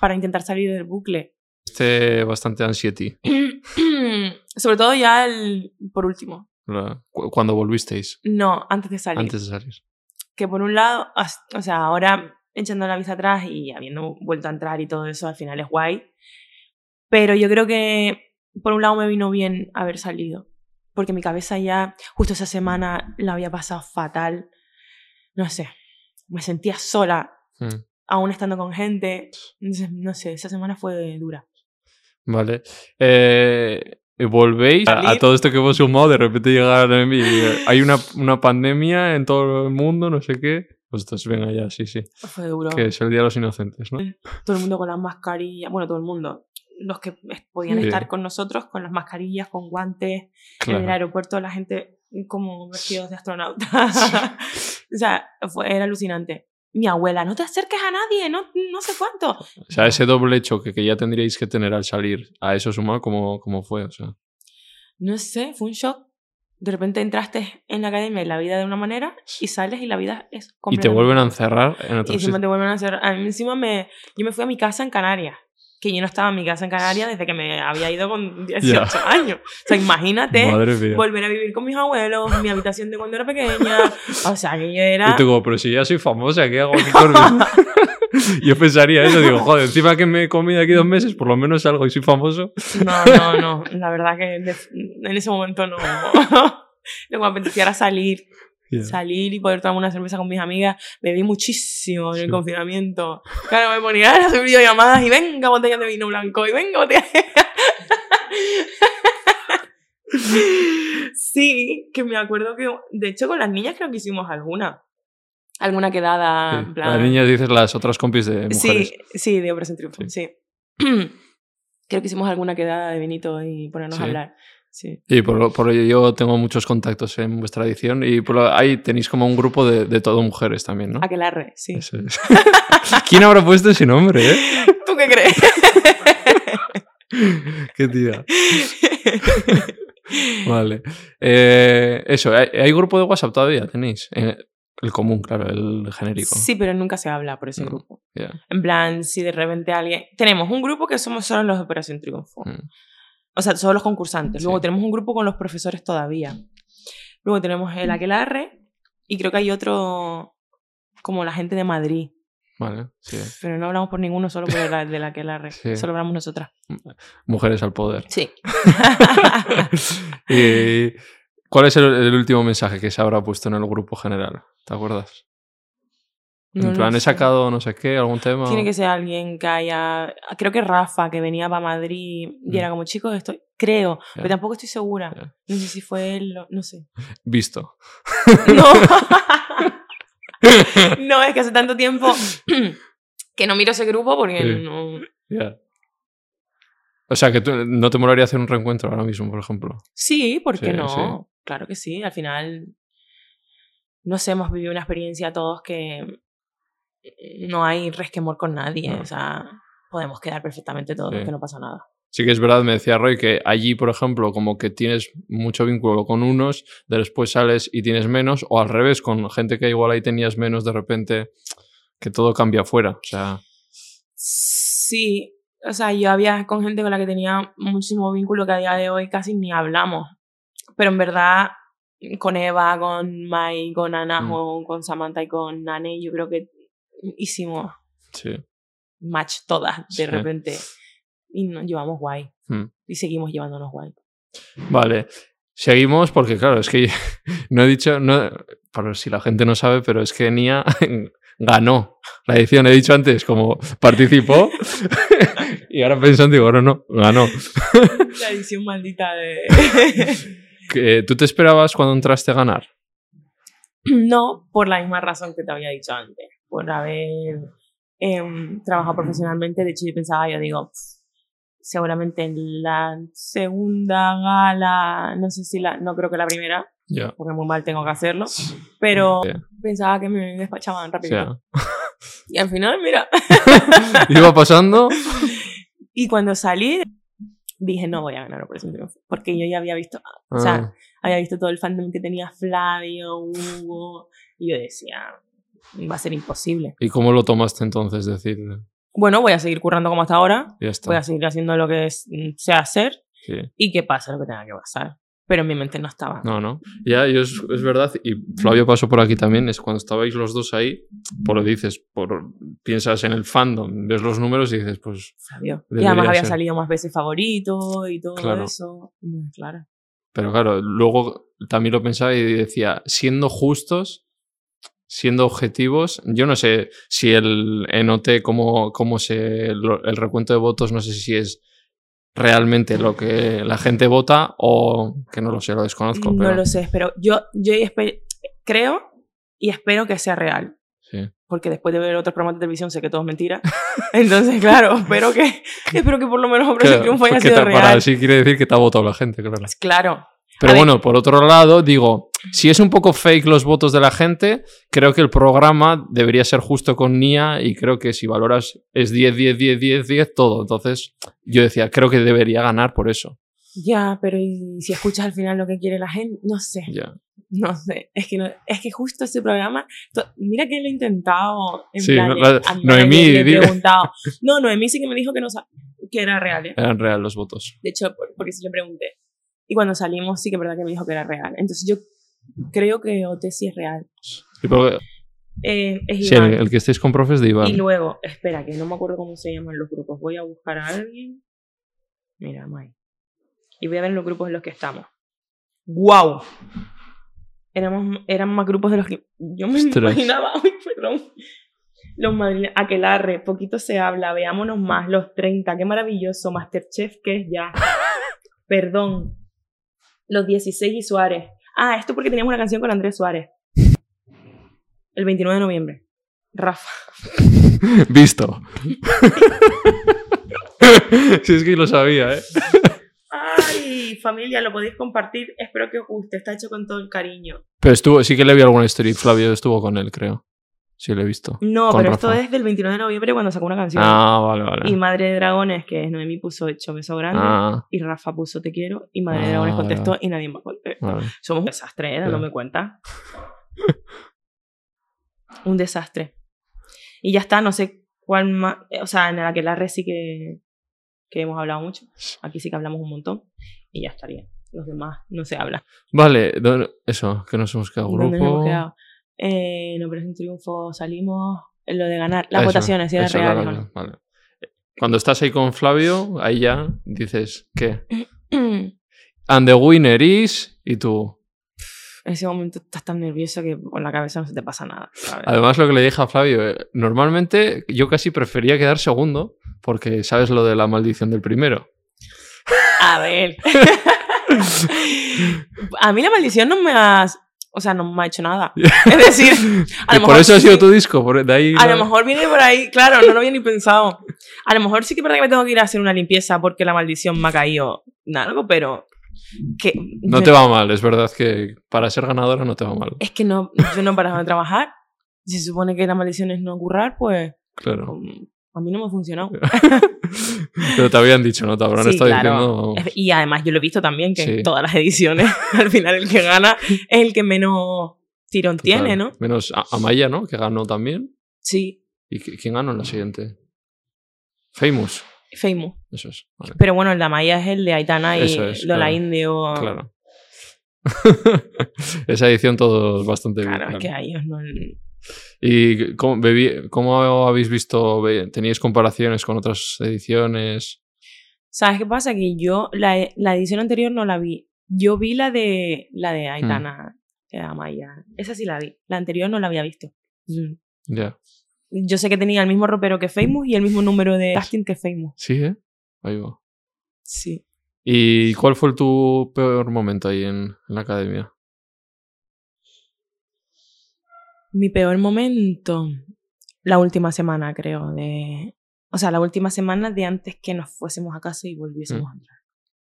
S2: para intentar salir del bucle.
S1: Este bastante anxiety.
S2: Sobre todo ya el, por último.
S1: la- cu- Cuando volvisteis.
S2: No, antes de salir.
S1: Antes de salir.
S2: Que por un lado, o sea, ahora echando la vista atrás y habiendo vuelto a entrar y todo eso, al final es guay. Pero yo creo que por un lado me vino bien haber salido. Porque mi cabeza ya, justo esa semana, la había pasado fatal. No sé, me sentía sola,
S1: Mm.
S2: aún estando con gente. Entonces, no sé, esa semana fue dura.
S1: Vale. Eh, volvéis a, a todo esto que hemos sumado, de repente llegar a mí, eh, hay una, una pandemia en todo el mundo, no sé qué. Pues entonces venga ya, sí, sí.
S2: Fue duro.
S1: Que es el Día de los Inocentes, ¿no?
S2: todo el mundo con las mascarillas, bueno, todo el mundo, los que podían
S1: Sí.
S2: estar con nosotros con las mascarillas, con guantes, en el aeropuerto la gente como vestidos de astronauta. o sea, fue, era alucinante. Mi abuela, no te acerques a nadie, no, no sé cuánto.
S1: O sea, ese doble choque que ya tendríais que tener al salir, a eso sumado, ¿cómo, cómo fue? O sea,
S2: No sé, fue un shock. De repente entraste en la academia y la vida de una manera y sales y la vida es
S1: y te
S2: completamente
S1: vuelven a encerrar en otro
S2: Y encima te vuelven a hacer. A mí encima me. Yo me fui a mi casa en Canarias. Que yo no estaba en mi casa en Canarias desde que me había ido con 18 años. O sea, imagínate volver a vivir con mis abuelos, mi habitación de cuando era pequeña. O sea, que yo era.
S1: Y tú como, pero si ya soy famosa, ¿qué hago aquí con mi-?" Yo pensaría eso, digo, joder, encima que me he comido aquí dos meses, por lo menos algo y soy famoso.
S2: No, no, no. La verdad que en ese momento no. Lo que me apetecía era salir. Salir y poder tomar una cerveza con mis amigas. Bebí muchísimo en el
S1: Sí.
S2: confinamiento. Claro, me ponía a hacer videollamadas y venga botellas de vino blanco y venga botellas de... Sí, que me acuerdo que, de hecho, con las niñas creo que hicimos alguna. Alguna quedada,
S1: Sí.
S2: en plan...
S1: Las niñas dices las otras compis de mujeres.
S2: Sí, sí, de Operación Triunfo, sí. Creo que hicimos alguna quedada de vinito y ponernos
S1: Sí.
S2: a hablar. Sí.
S1: Y por, lo- por ello yo tengo muchos contactos en vuestra edición y por lo- ahí tenéis como un grupo de, de todo mujeres también, ¿no?
S2: Aquelarre, sí.
S1: Es. ¿Quién habrá puesto ese nombre, eh?
S2: ¿Tú qué crees?
S1: Qué tía. Vale. Eh, eso, ¿hay, hay grupo de WhatsApp todavía? ¿Tenéis? Eh, el común, claro, el genérico.
S2: Sí, pero nunca se habla por ese
S1: No.
S2: grupo. En plan, si de repente alguien... Tenemos un grupo que somos solo los de Operación Triunfo.
S1: Mm.
S2: O sea, solo los concursantes. Luego
S1: Sí.
S2: tenemos un grupo con los profesores todavía. Luego tenemos el Aquelarre y creo que hay otro como la gente de Madrid.
S1: Vale, sí.
S2: Pero no hablamos por ninguno, solo por el del Aquelarre.
S1: Sí.
S2: Solo hablamos nosotras.
S1: Mujeres al poder.
S2: Sí.
S1: ¿Y cuál es el, el último mensaje que se habrá puesto en el grupo general? ¿Te acuerdas?
S2: No
S1: en plan, he sacado no sé qué, algún tema.
S2: Tiene que ser alguien que haya. Creo que Rafa, que venía para Madrid y era
S1: Mm.
S2: como, chicos, estoy. Creo, pero tampoco estoy segura. No sé si fue él, no sé.
S1: Visto.
S2: No. no, es que hace tanto tiempo que no miro ese grupo porque
S1: Sí.
S2: no.
S1: O sea, que tú, no te molaría hacer un reencuentro ahora mismo, por ejemplo.
S2: Sí, ¿por qué
S1: Sí,
S2: no?
S1: sí.
S2: Claro que sí, al final. No sé, hemos vivido una experiencia todos que no hay resquemor con nadie.
S1: No.
S2: O sea, podemos quedar perfectamente todos,
S1: Sí.
S2: que no pasa nada.
S1: Sí que es verdad, me decía Roy, que allí, por ejemplo, como que tienes mucho vínculo con unos, de después sales y tienes menos, o al revés, con gente que igual ahí tenías menos, de repente que todo cambia afuera. O sea,
S2: Sí, o sea, yo había con gente con la que tenía muchísimo vínculo que a día de hoy casi ni hablamos. Pero en verdad, con Eva, con Mai, con Ana,
S1: Mm.
S2: con, con Samantha y con Nane, yo creo que hicimos
S1: sí.
S2: match todas de
S1: Sí.
S2: repente. Y nos llevamos guay.
S1: Mm.
S2: Y seguimos llevándonos guay.
S1: Vale. Seguimos porque, claro, es que no he dicho, no, para si la gente no sabe, pero es que Nia ganó la edición. He dicho antes como participó y ahora pensando, digo, no, no, ganó.
S2: La edición maldita de...
S1: Que, ¿Tú te esperabas cuando entraste a ganar?
S2: No, por la misma razón que te había dicho antes, por haber em, trabajado profesionalmente. De hecho, yo pensaba, yo digo, "Pff, seguramente en la segunda gala, no sé si la, no creo que la primera, porque muy mal tengo que hacerlo, pero pensaba que me despachaban rápido. Y al final, mira,
S1: iba pasando.
S2: y cuando salí, dije, no voy a ganar Operación Triunfo, porque yo ya había visto, o sea,
S1: Ah,
S2: había visto todo el fandom que tenía Flavio, Hugo, y yo decía, va a ser imposible.
S1: ¿Y cómo lo tomaste entonces? Decir,
S2: Bueno, voy a seguir currando como hasta ahora,
S1: ya está.
S2: voy a seguir haciendo lo que es- sé hacer
S1: Sí.
S2: y que pase lo que tenga que pasar. Pero en mi mente no estaba.
S1: No, no. Ya, yo es, es verdad, y Flavio pasó por aquí también, es cuando estabais los dos ahí, por lo dices, por, piensas en el fandom, ves los números y dices, pues,
S2: Flavio. Y además había
S1: ser.
S2: salido más veces favorito y todo
S1: Claro.
S2: eso. Mm, Claro.
S1: pero claro, luego también lo pensaba y decía, siendo justos, siendo objetivos, yo no sé si el NOT, cómo, cómo se, el recuento de votos, no sé si es realmente lo que la gente vota o que no lo sé, lo desconozco.
S2: No
S1: pero,
S2: lo sé, pero yo, yo creo y espero que sea real.
S1: sí.
S2: Porque después de ver otros programas de televisión sé que todo es mentira. Entonces, claro, espero que, espero que por lo menos Operación
S1: Claro,
S2: Triunfo haya sido
S1: te- para-
S2: real.
S1: sí quiere decir que te ha votado la gente, claro.
S2: Claro.
S1: Pero
S2: A ver.
S1: bueno, por otro lado, digo, si es un poco fake los votos de la gente, creo que el programa debería ser justo con Nia y creo que si valoras es 10, 10, 10, 10, 10, todo. Entonces, yo decía, creo que debería ganar por eso.
S2: Ya, pero ¿y si escuchas al final lo que quiere la gente? No sé.
S1: Ya.
S2: No sé, es que, no, es que justo ese programa, mira que lo he intentado. En
S1: Sí,
S2: plan,
S1: la-
S2: a
S1: Noemí,
S2: manager le he
S1: di-
S2: preguntado. No, Noemí sí que me dijo que, no, que era real. ¿eh?
S1: Eran real los votos.
S2: De hecho, por- porque sí le pregunté. Y cuando salimos, sí que es verdad que me dijo que era real. Entonces yo creo que OT sí es real.
S1: Sí, pero-
S2: Eh, es
S1: sí, el, el que estéis con profes de Iván.
S2: Y luego, espera, que no me acuerdo cómo se llaman los grupos. Voy a buscar a alguien. Mira, Mai. Y voy a ver los grupos en los que estamos. ¡Wow! Éramos, eran más grupos de los que yo me
S1: Ostras.
S2: imaginaba. Ay, perdón. Los madrileños. Aquelarre, poquito se habla, veámonos más, los 30, qué maravilloso. Masterchef, que es ya. Perdón. Los 16 y Suárez. Ah, esto porque teníamos una canción con Andrés Suárez. El 29 de noviembre. Rafa.
S1: Visto. si es que lo sabía, ¿eh?
S2: Ay, familia, lo podéis compartir. Espero que os guste. Está hecho con todo el cariño.
S1: Pero estuvo, sí que le vi alguna story. Flavio estuvo con él, creo. Sí, lo he visto.
S2: No,
S1: Con
S2: pero esto
S1: Rafa.
S2: es del 29 de noviembre cuando sacó una canción.
S1: Ah, vale, vale.
S2: Y Madre de Dragones, que es Noemí, puso Hecho Beso Grande.
S1: Ah,
S2: Y Rafa puso Te quiero. Y Madre de
S1: Ah,
S2: Dragones
S1: vale,
S2: contestó
S1: vale.
S2: y nadie más contestó.
S1: vale.
S2: Somos un desastre, ¿eh? Dándome cuenta. un desastre. Y ya está, no sé cuál más. eh, O sea, en la que la red sí que, que hemos hablado mucho. Aquí sí que hablamos un montón. Y ya estaría. Los demás no se habla.
S1: Vale, eso, que nos hemos quedado
S2: ¿Dónde nos
S1: grupo.
S2: hemos quedado? Eh, en Operación Triunfo salimos. En lo de ganar. Las
S1: Eso,
S2: votaciones, si
S1: eso,
S2: no.
S1: vale. Cuando estás ahí con Flavio, ahí ya dices, ¿qué? And the winner is... Y tú.
S2: En ese momento estás tan nervioso que con la cabeza no se te pasa nada.
S1: Además, lo que le dije a Flavio, eh, normalmente yo casi prefería quedar segundo, porque sabes lo de la maldición del primero.
S2: A ver. a mí la maldición no me ha. O sea, no me ha hecho nada. Es decir, a lo
S1: por
S2: mejor
S1: eso ha sido
S2: sí-
S1: tu disco, por- de ahí...
S2: A
S1: lo-
S2: lo mejor viene por ahí, claro, no lo había ni pensado. A lo mejor sí que es verdad que me tengo que ir a hacer una limpieza porque la maldición me ha caído en algo, pero Que,
S1: No te va mal, es verdad que para ser ganadora no te va mal.
S2: Es que no, yo no he parado de trabajar. Si se supone que la maldición es no currar, pues
S1: Claro.
S2: mm, a mí no me ha funcionado.
S1: Pero te habían dicho, ¿no? Te habrán
S2: Sí,
S1: estado
S2: claro.
S1: diciendo.
S2: Y además yo lo he visto también, que
S1: Sí.
S2: en todas las ediciones, al final el que gana es el que menos tirón tiene,
S1: Total.
S2: ¿no?
S1: Menos Amaya, ¿no? Que ganó también.
S2: Sí,
S1: ¿Y qui- quién ganó en la siguiente? Famous.
S2: Famous.
S1: Eso es. Vale.
S2: Pero bueno, el de Amaya es el de Aitana y
S1: es,
S2: Lola
S1: claro.
S2: Indio.
S1: Claro. Esa edición todo bastante bien.
S2: Claro, es que a ellos no.
S1: ¿Y cómo, bebí- cómo habéis visto? ¿Teníais comparaciones con otras ediciones?
S2: ¿Sabes qué pasa? Que yo la, la edición anterior no la vi. Yo vi la de la de Aitana, que era Amaya. Esa sí la vi. La anterior no la había visto. Mm.
S1: Ya.
S2: Yo sé que tenía el mismo ropero que Famous y el mismo número de casting que Famous.
S1: Sí, ¿eh? Ahí va.
S2: Sí.
S1: ¿Y cuál fue tu peor momento ahí en, en la academia?
S2: Mi peor momento, la última semana, creo, de... O sea, la última semana de antes que nos fuésemos a casa y volviésemos
S1: Mm.
S2: a entrar.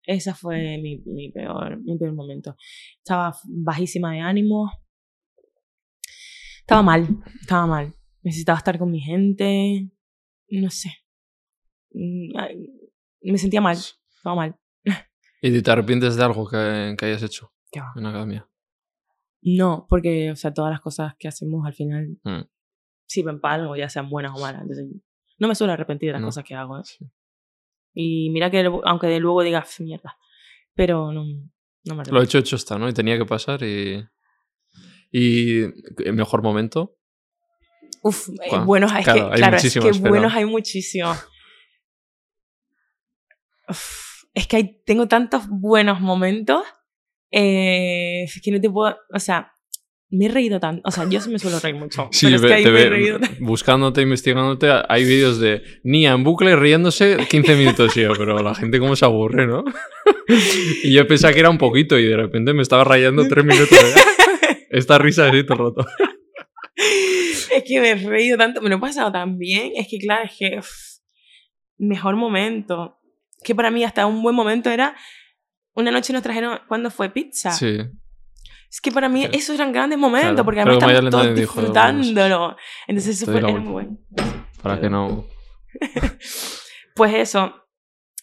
S2: Esa fue mi, mi, peor, mi peor momento. Estaba bajísima de ánimo. Estaba mal, estaba mal. Necesitaba estar con mi gente. No sé. Mm, Me sentía mal, estaba mal.
S1: ¿Y te arrepientes de algo que, que hayas hecho
S2: ¿Qué va?
S1: en la academia?
S2: No, porque, o sea, todas las cosas que hacemos al final
S1: Mm.
S2: sirven para algo, ya sean buenas o malas. Entonces, no me suelo arrepentir de las
S1: No.
S2: cosas que hago. ¿eh?
S1: Sí.
S2: Y mira que, aunque de luego digas "Pf, mierda, pero no, no me
S1: Lo
S2: arrepiento.
S1: hecho, hecho está, ¿no? Y tenía que pasar y... ¿Y el mejor momento?
S2: Uf, eh,
S1: Cuá-
S2: buenos, es
S1: claro,
S2: que,
S1: hay
S2: claro, es que
S1: pero-
S2: buenos hay muchísimos. Uf, es que hay, tengo tantos buenos momentos eh, es que no te puedo, o sea, me he reído tanto, o sea, yo sí me suelo reír mucho,
S1: Sí,
S2: pero es que ahí
S1: te
S2: me he reído tanto.
S1: buscándote, investigándote, hay vídeos de Nia en bucle riéndose 15 minutos, yo, pero la gente cómo se aburre, ¿no? y yo pensaba que era un poquito y de repente me estaba rayando 3 minutos. de- Esta risa así todo el rato.
S2: Es que me he reído tanto, me lo he pasado tan bien. Es que, claro, es que. uf, mejor momento. Que para mí, hasta un buen momento era. Una noche nos trajeron. ¿Cuándo fue? Pizza.
S1: Sí.
S2: Es que para mí,
S1: Claro.
S2: esos eran grandes momentos,
S1: Claro.
S2: porque además estamos todos disfrutándolo. Entonces, eso fue era muy bueno.
S1: Para que no.
S2: Pues eso.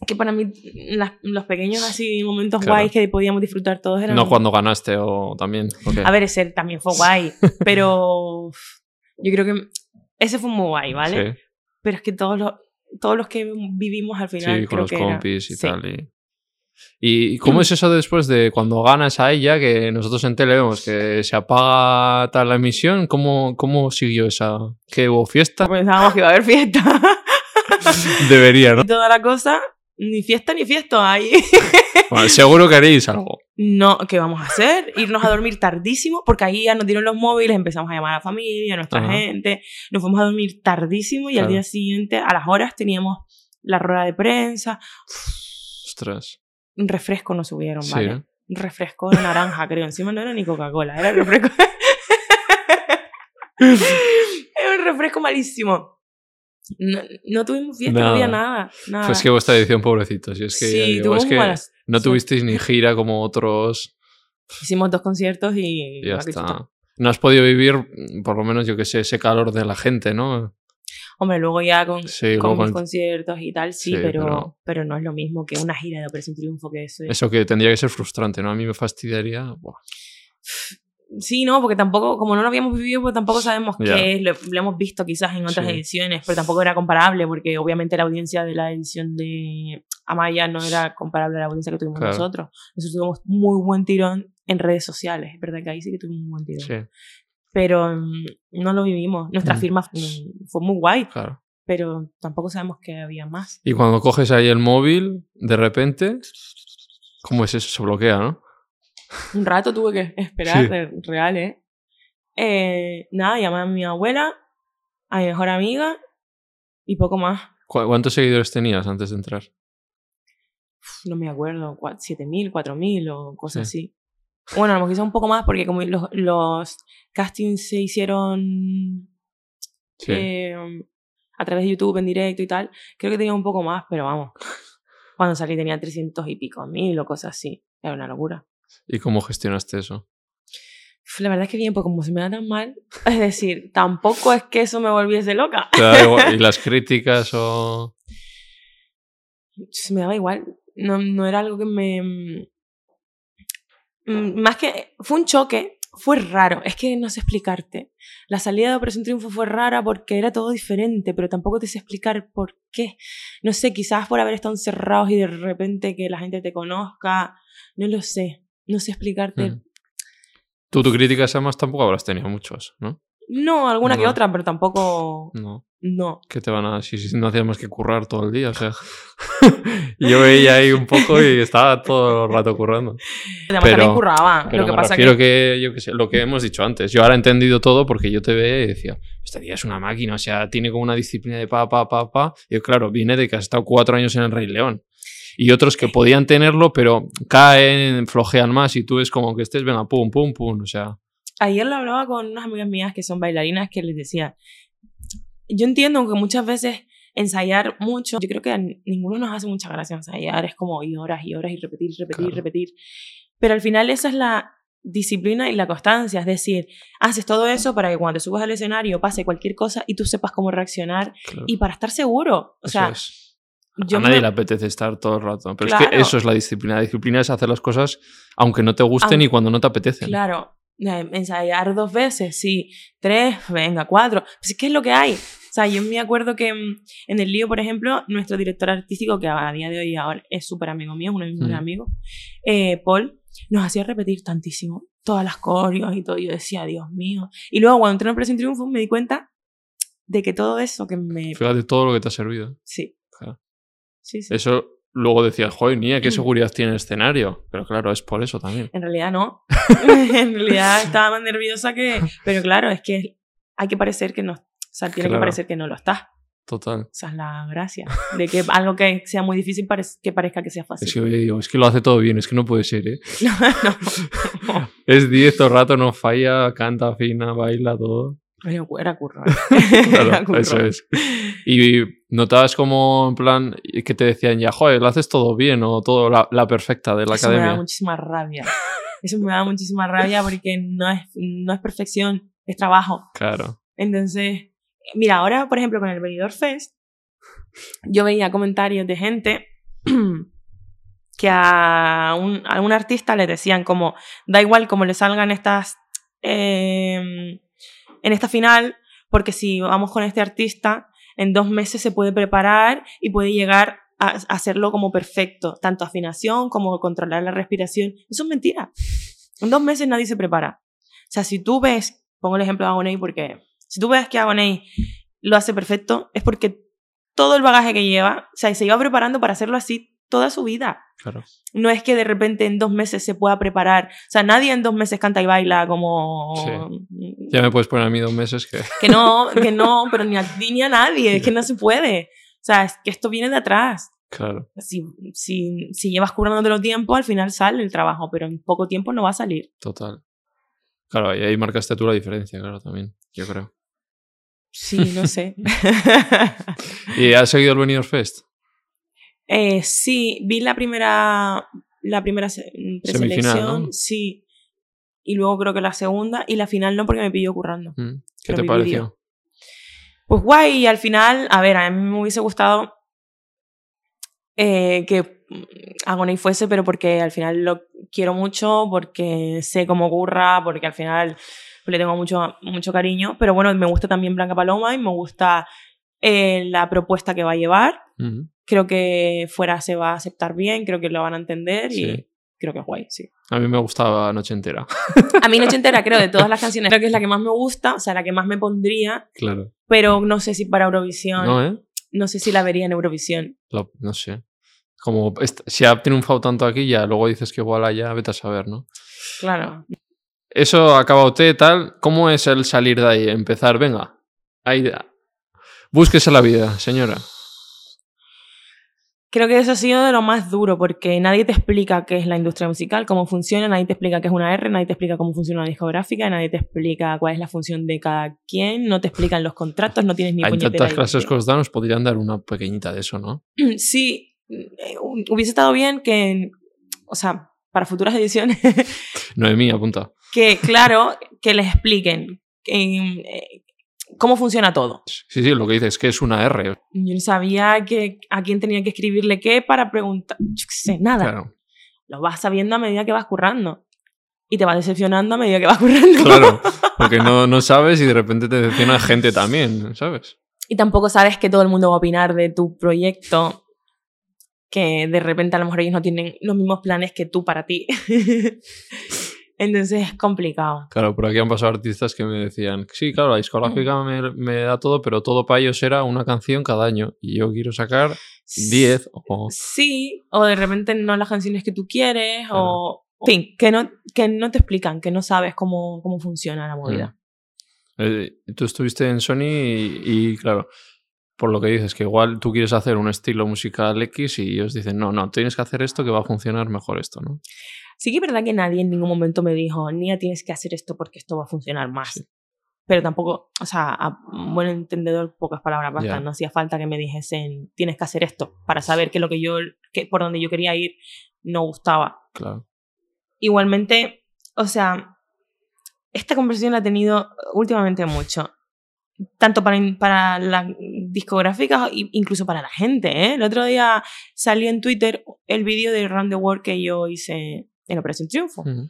S2: Que para mí, las- los pequeños así momentos
S1: Claro.
S2: guays que podíamos disfrutar todos eran.
S1: No cuando ganaste o también. ok.
S2: A ver, ese también fue guay. pero. Yo creo que. Ese fue muy guay, ¿vale?
S1: Sí,
S2: pero es que todos los, todos los que vivimos al final
S1: sí, con
S2: creo
S1: los
S2: que era-
S1: compis y
S2: sí.
S1: tal. Y... ¿Y cómo es eso después de cuando ganas a ella, que nosotros en tele vemos que se apaga tal la emisión? ¿Cómo, cómo siguió esa? ¿Que hubo fiesta?
S2: pensábamos que iba a haber fiesta
S1: Debería, ¿no?
S2: y toda la cosa ni fiesta ni fiesta ahí
S1: Bueno, seguro que haréis algo.
S2: no ¿qué vamos a hacer? irnos a dormir tardísimo porque ahí ya nos dieron los móviles empezamos a llamar a la familia a nuestra
S1: Ajá.
S2: gente nos fuimos a dormir tardísimo y al
S1: Claro.
S2: día siguiente a las horas teníamos la rueda de prensa
S1: Ostras.
S2: Un refresco nos subieron
S1: Sí,
S2: ¿vale?
S1: ¿eh?
S2: un refresco de naranja creo encima no era ni Coca-Cola era refresco era un refresco malísimo no, no tuvimos fiesta, no había nada. nada.
S1: Pues que vuestra edición, pobrecitos. Y es que, ya
S2: sí,
S1: digo,
S2: tuvimos
S1: es que
S2: malas-
S1: no
S2: sí.
S1: tuvisteis ni gira como otros.
S2: Hicimos dos conciertos y...
S1: ya está. No has podido vivir, mm, por lo menos, yo que sé, ese calor de la gente, ¿no?
S2: Hombre, luego ya con,
S1: Sí,
S2: con mis
S1: con-
S2: conciertos y tal, sí,
S1: Sí,
S2: pero,
S1: pero-
S2: pero... no es lo mismo que una gira de Operación Triunfo que eso.
S1: Eso que tendría que ser frustrante, ¿no? A mí me fastidiaría. buah.
S2: Sí, no, porque tampoco, como no lo habíamos vivido, pues tampoco sabemos
S1: Ya.
S2: qué es. Lo, lo hemos visto quizás en otras
S1: Sí.
S2: ediciones, pero tampoco era comparable, porque obviamente la audiencia de la edición de Amaya no era comparable a la audiencia que tuvimos
S1: Claro.
S2: nosotros. Nosotros tuvimos muy buen tirón en redes sociales, es verdad que ahí sí que tuvimos un buen tirón.
S1: Sí,
S2: Pero mm, no lo vivimos. Nuestra
S1: Mm.
S2: firma fue muy guay,
S1: claro.
S2: pero tampoco sabemos que había más.
S1: Y cuando coges ahí el móvil, de repente, ¿cómo es eso? Se bloquea, ¿no?
S2: Un rato tuve que esperar,
S1: Sí.
S2: re- real, ¿eh? Eh, Nada, llamé a mi abuela, a mi mejor amiga y poco más.
S1: ¿Cu- ¿Cuántos seguidores tenías antes de entrar?
S2: No me acuerdo, cua- 7.000, 4.000 o cosas
S1: Sí.
S2: así. Bueno, a lo mejor quizá un poco más porque como los, los castings se hicieron
S1: Sí.
S2: eh, a través de YouTube en directo y tal, creo que tenía un poco más, pero vamos. Cuando salí tenía 300 y pico mil o cosas así. Era una locura.
S1: ¿Y cómo gestionaste eso?
S2: La verdad es que bien, pues como se me da tan mal, es decir, tampoco es que eso me volviese loca.
S1: Claro, ¿Y las críticas o...?
S2: Se me daba igual. No, no era algo que me... Mm, más que... Fue un choque, fue raro. Es que no sé explicarte. La salida de Operación Triunfo fue rara porque era todo diferente, pero tampoco te sé explicar por qué. No sé, quizás por haber estado encerrados y de repente que la gente te conozca. No lo sé. No sé explicarte.
S1: Mm. Tú, tu críticas además tampoco habrás tenido muchos, ¿no?
S2: No, alguna que otra, pero tampoco.
S1: No.
S2: No.
S1: que te van a si, si no hacías más que currar todo el día, o sea. yo veía ahí un poco y estaba todo el rato currando.
S2: Además,
S1: Pero-
S2: también curraba.
S1: Pero
S2: lo que
S1: me
S2: pasa que.
S1: que... yo qué sé, lo que hemos dicho antes. Yo ahora he entendido todo porque yo te veía y decía, este día es una máquina, o sea, tiene como una disciplina de pa, pa, pa, pa. Y yo, claro, viene de que has estado cuatro años en el Rey León. Y otros que podían tenerlo, pero caen, flojean más y tú es como que estés, venga, pum, pum, pum, o sea.
S2: Ayer lo hablaba con unas amigas mías que son bailarinas que les decía. Yo entiendo que muchas veces ensayar mucho, yo creo que a ninguno nos hace mucha gracia ensayar, es como y horas y horas y repetir, repetir,
S1: Claro.
S2: repetir. Pero al final esa es la disciplina y la constancia, es decir, haces todo eso para que cuando te subas al escenario pase cualquier cosa y tú sepas cómo reaccionar
S1: claro,
S2: y para estar seguro. O
S1: eso
S2: sea,
S1: es.
S2: yo
S1: a nadie
S2: me-
S1: le apetece estar todo el rato. Pero es que eso es la disciplina. La disciplina es hacer las cosas aunque no te gusten
S2: Aunque-
S1: y cuando no te apetecen.
S2: Claro, ensayar dos veces, sí, tres, venga, cuatro. Pues es que es lo que hay. O sea, yo me acuerdo que mm, en el lío, por ejemplo, nuestro director artístico, que a día de hoy ahora es súper amigo mío, uno de mis mejores
S1: Ujú.
S2: amigos, eh, Paul, nos hacía repetir tantísimo todas las coreos y todo. Yo decía, Dios mío. Y luego cuando entré en Operación Triunfo me di cuenta de que todo eso que me...
S1: Fíjate todo lo que te ha servido.
S2: Sí.
S1: Claro.
S2: Sí, sí.
S1: Eso luego decías, joder,
S2: Mm.
S1: qué seguridad tiene el escenario. Pero claro, es por eso también.
S2: En realidad no. en realidad estaba más nerviosa que... Pero claro, es que hay que parecer que no... O sea, tiene
S1: Claro.
S2: que parecer que no lo está.
S1: Total.
S2: Esa es la gracia. De que algo que sea muy difícil que parezca que sea fácil.
S1: Es que digo, es que lo hace todo bien, es que no puede ser, ¿eh?
S2: no, no.
S1: Es 10 todo el rato, no falla, canta, afina, baila, todo.
S2: Era curro.
S1: Claro,
S2: Era curro.
S1: eso es. Y notabas como, en plan, que te decían ya, joder, lo haces todo bien o todo la, la perfecta de la
S2: Eso me da
S1: academia.
S2: muchísima rabia. Eso me da muchísima rabia porque no es, no es perfección, es trabajo.
S1: Claro.
S2: Entonces, mira, ahora, por ejemplo, con el Benidorm Fest, yo veía comentarios de gente que a un, a un artista le decían como, da igual cómo le salgan estas, eh, en esta final, porque si vamos con este artista, en dos meses se puede preparar y puede llegar a, hacerlo como perfecto, tanto afinación como controlar la respiración. Eso es mentira. En dos meses nadie se prepara. O sea, si tú ves, pongo el ejemplo de Agoney porque si tú ves que Agoney lo hace perfecto, es porque todo el bagaje que lleva, o sea, se iba preparando para hacerlo así toda su vida.
S1: Claro.
S2: No es que de repente en dos meses se pueda preparar. O sea, nadie en dos meses canta y baila como...
S1: Ya me puedes poner a mí dos meses que.
S2: Que no, que no, pero ni a ti ni a nadie, es que no se puede. O sea, es que esto viene de atrás.
S1: Claro.
S2: Si, si, si llevas currándotelo tiempo, al final sale el trabajo, pero en poco tiempo no va a salir.
S1: Total. Claro, y ahí marcaste tú la diferencia, claro, también, yo creo.
S2: Sí, no sé.
S1: ¿Y has seguido el Benidorm Fest?
S2: Eh, sí, vi la primera, la primera se- preselección, sí. Y luego creo que la segunda y la final no porque me pilló currando.
S1: Mm, ¿Qué te pareció?
S2: Pues guay, y al final, a ver, a mí me hubiese gustado eh, que mm, Agoney fuese, pero porque al final lo quiero mucho, porque sé cómo curra, porque al final le tengo mucho, mucho cariño. Pero bueno, me gusta también Blanca Paloma y me gusta eh, la propuesta que va a llevar.
S1: Mm,
S2: Creo que fuera se va a aceptar bien, creo que lo van a entender y
S1: Sí.
S2: creo que es guay, sí.
S1: A mí me gustaba Noche Entera.
S2: A mí Noche Entera, creo, de todas las canciones, creo que es la que más me gusta, o sea, la que más me pondría,
S1: Claro.
S2: pero no sé si para Eurovisión,
S1: ¿No,
S2: no,
S1: eh?
S2: sé si la vería en Eurovisión.
S1: No sé. Como si ha triunfado tanto aquí, ya luego dices que igual allá, vete a saber, ¿no?
S2: Claro.
S1: Eso acaba usted, tal. ¿Cómo es el salir de ahí? Empezar, venga. Ahí. Búsquese la vida, señora.
S2: Creo que eso ha sido de lo más duro, porque nadie te explica qué es la industria musical, cómo funciona, nadie te explica qué es una R, nadie te explica cómo funciona una discográfica, nadie te explica cuál es la función de cada quien, no te explican los contratos, no tienes ni
S1: Hay tantas clases que os dan, os podrían dar una pequeñita de eso, ¿no?
S2: Sí, eh, hubiese estado bien que, o sea, para futuras ediciones,
S1: Noemí, apunta.
S2: que claro, que les expliquen eh, cómo funciona todo.
S1: Sí, sí, lo que dices es que es una R.
S2: Yo no sabía que, a quién tenía que escribirle qué para preguntar, yo qué sé, nada.
S1: Claro,
S2: Lo vas sabiendo a medida que vas currando. Y te vas decepcionando a medida que vas currando.
S1: claro. Porque no, no sabes y de repente te decepciona gente también, ¿sabes?
S2: Y tampoco sabes que todo el mundo va a opinar de tu proyecto, que de repente a lo mejor ellos no tienen los mismos planes que tú para ti. Entonces es complicado.
S1: Claro, por aquí han pasado artistas que me decían, sí, claro, la discográfica me, me da todo, pero todo para ellos era una canción cada año. Y yo quiero sacar 10 o...
S2: Sí, o de repente no las canciones que tú quieres,
S1: Claro.
S2: o... En fin, que no, que no te explican, que no sabes cómo, cómo funciona la movida.
S1: Eh, tú estuviste en Sony y, y, claro, por lo que dices, que igual tú quieres hacer un estilo musical X y ellos dicen, no, no, tienes que hacer esto que va a funcionar mejor esto, ¿no?
S2: Sí que es verdad que nadie en ningún momento me dijo, Nia, tienes que hacer esto porque esto va a funcionar más.
S1: Sí.
S2: Pero tampoco, o sea, a buen entendedor, pocas palabras bastan.
S1: Ya.
S2: No hacía falta que me dijesen, tienes que hacer esto, para saber que lo que yo, que por donde yo quería ir, no gustaba.
S1: Claro.
S2: Igualmente, o sea, esta conversación la he tenido últimamente mucho. Tanto para, para las discográficas incluso para la gente. ¿eh? El otro día salió en Twitter el vídeo de Round the World que yo hice en Operación Triunfo.
S1: Ujú.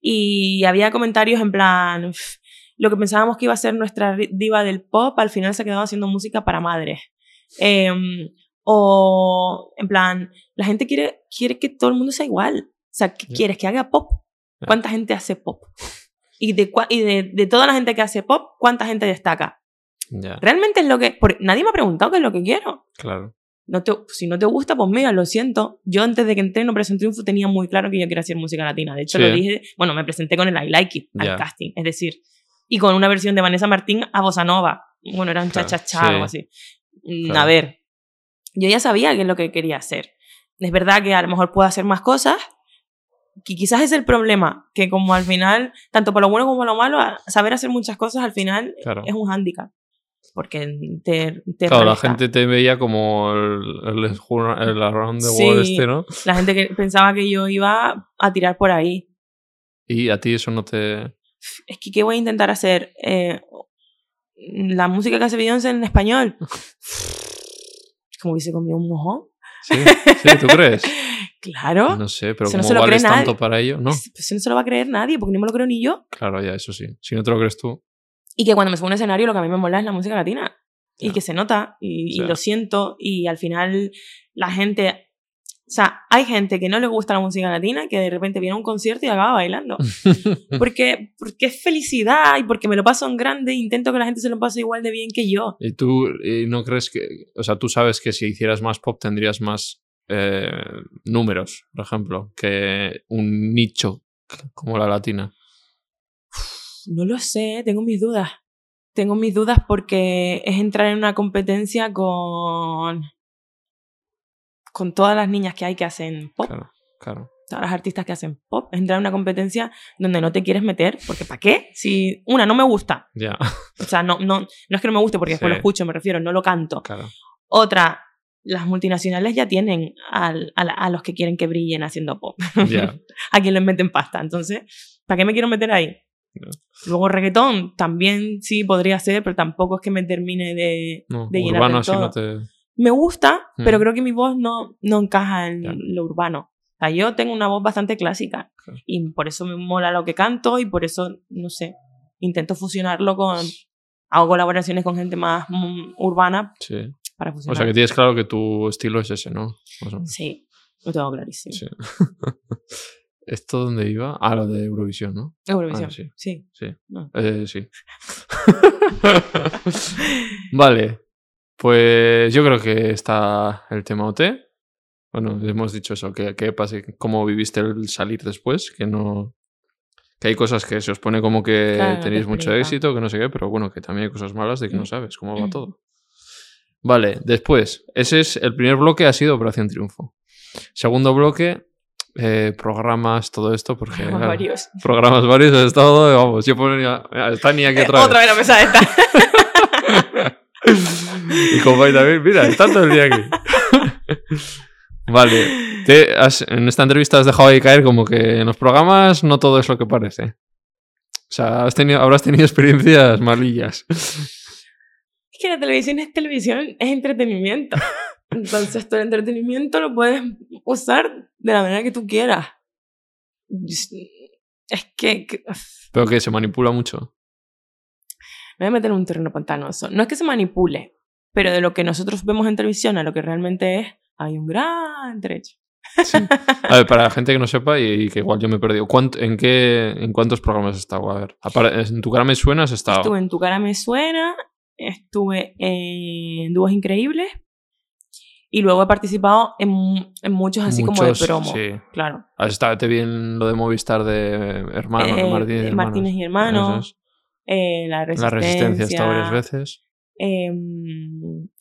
S2: Y había comentarios en plan, "Uf, lo que pensábamos que iba a ser nuestra diva del pop, al final se ha quedado haciendo música para madres. Em, o en plan, la gente quiere, quiere que todo el mundo sea igual. O sea, ¿qué
S1: Ya.
S2: quieres? ¿Que haga pop? ¿Cuánta gente hace pop? Y, de, y de, de toda la gente que hace pop, ¿cuánta gente destaca?
S1: Ya,
S2: Realmente es lo que... por- nadie me ha preguntado qué es lo que quiero.
S1: claro.
S2: No te, si no te gusta, pues mira, lo siento. Yo antes de que entré en Operación Triunfo tenía muy claro que yo quería hacer música latina. De hecho,
S1: Sí.
S2: lo dije, bueno, me presenté con el I Like It al
S1: Ya.
S2: casting, es decir, y con una versión de Vanessa Martín a Bossa Nova. Bueno, era un
S1: Claro,
S2: cha-cha-cha,
S1: sí.
S2: algo así. Mm,
S1: Claro.
S2: A ver, yo ya sabía qué es lo que quería hacer. Es verdad que a lo mejor puedo hacer más cosas, que quizás es el problema, que como al final, tanto por lo bueno como por lo malo, saber hacer muchas cosas al final
S1: Claro.
S2: es un hándicap. Porque te, te
S1: Claro, la gente te veía como el, el, el Around the
S2: Sí.
S1: World este, ¿no?
S2: La gente que pensaba que yo iba a tirar por ahí.
S1: Y a ti eso no te...
S2: Es que, ¿qué voy a intentar hacer? Eh, la música que hace Beyoncé en español. Como que se comió un mojón.
S1: Sí, sí ¿tú crees?
S2: Claro.
S1: No sé, pero
S2: no se lo
S1: vales
S2: cree nadie.
S1: tanto para ello, ¿no?
S2: Pues no se lo va a creer nadie, porque no me lo creo ni yo.
S1: Claro, ya, eso sí. Si no te lo crees tú,
S2: Y que cuando me subo a un escenario lo que a mí me mola es la música latina. Y que se nota, y, lo siento, y al final la gente... O sea, hay gente que no le gusta la música latina que de repente viene a un concierto y acaba bailando. Porque, porque es felicidad y porque me lo paso en grande e intento que la gente se lo pase igual de bien que yo.
S1: ¿Y tú y no crees que, o sea, tú sabes que si hicieras más pop tendrías más eh, números, por ejemplo, que un nicho como la latina?
S2: No lo sé, tengo mis dudas. Tengo mis dudas porque es entrar en una competencia con con todas las niñas que hay que hacen pop,
S1: Claro, claro.
S2: todas las artistas que hacen pop, es entrar en una competencia donde no te quieres meter, porque ¿para qué? Si una no me gusta,
S1: Ya,
S2: o sea, no no no es que no me guste porque después lo escucho, me refiero, no lo canto.
S1: claro.
S2: Otra, las multinacionales ya tienen al- a, la- a los que quieren que brillen haciendo pop.
S1: Ya,
S2: a quien les meten pasta. Entonces, ¿para qué me quiero meter ahí?
S1: Ya.
S2: Luego reggaetón también sí podría ser, pero tampoco es que me termine de,
S1: no,
S2: de llenar
S1: urbano así
S2: todo.
S1: no te...
S2: Me gusta,
S1: Mm.
S2: pero creo que mi voz no, no encaja en lo urbano. O sea, yo tengo una voz bastante clásica
S1: Claro.
S2: y por eso me mola lo que canto y por eso, no sé, intento fusionarlo con... Hago colaboraciones con gente más mm, urbana
S1: Sí.
S2: para
S1: O
S2: fusionar.
S1: sea, que tienes claro que tu estilo es ese, ¿no? O.
S2: Sí, lo tengo clarísimo.
S1: Sí. ¿Esto dónde iba? Ah, lo de Eurovisión, ¿no?
S2: Eurovisión.
S1: Ah, sí.
S2: sí.
S1: Sí.
S2: No.
S1: Eh, sí. vale. Pues yo creo que está el tema OT. Bueno, hemos dicho eso, que, que pase, cómo viviste el salir después, que no. Que hay cosas que se os pone como que
S2: Claro, no te
S1: tenéis mucho éxito, que no sé qué, pero bueno, que también hay cosas malas de que no
S2: Mm.
S1: sabes cómo va todo. Vale, después, ese es el primer bloque, ha sido Operación Triunfo. Segundo bloque, eh, programas, todo esto, porque. Claro,
S2: varios.
S1: programas varios, he estado, vamos, yo ponía, mira, está ni aquí
S2: Eh,
S1: otra vez.
S2: otra vez la mesa esta.
S1: y Compay también, mira, está todo el día aquí. Vale. Te has- en esta entrevista has dejado ahí caer como que en los programas no todo es lo que parece. O sea, has tenido, habrás tenido experiencias malillas.
S2: Es que la televisión es televisión, es entretenimiento. Entonces, tu entretenimiento lo puedes usar de la manera que tú quieras. Es que, que-
S1: Pero que se manipula mucho.
S2: me voy a meter en un terreno pantanoso. No es que se manipule, pero de lo que nosotros vemos en televisión a lo que realmente es, hay un gran trecho.
S1: A ver, para la gente que no sepa y, y que igual yo me he perdido, ¿cuánto- en, qué, ¿en cuántos programas has estado? A ver, en tu cara me suena, has estado.
S2: Estuve en Tu cara me suena, estuve en Dúos Increíbles y luego he participado en, mu- en muchos así como de promo.
S1: sí.
S2: Claro.
S1: Has estado te vi en lo de Movistar de hermanos,
S2: Eh,
S1: Martínez, y
S2: de. Martínez y Hermanos, eh, La
S1: La
S2: Resistencia.
S1: resistencia está varias veces.
S2: he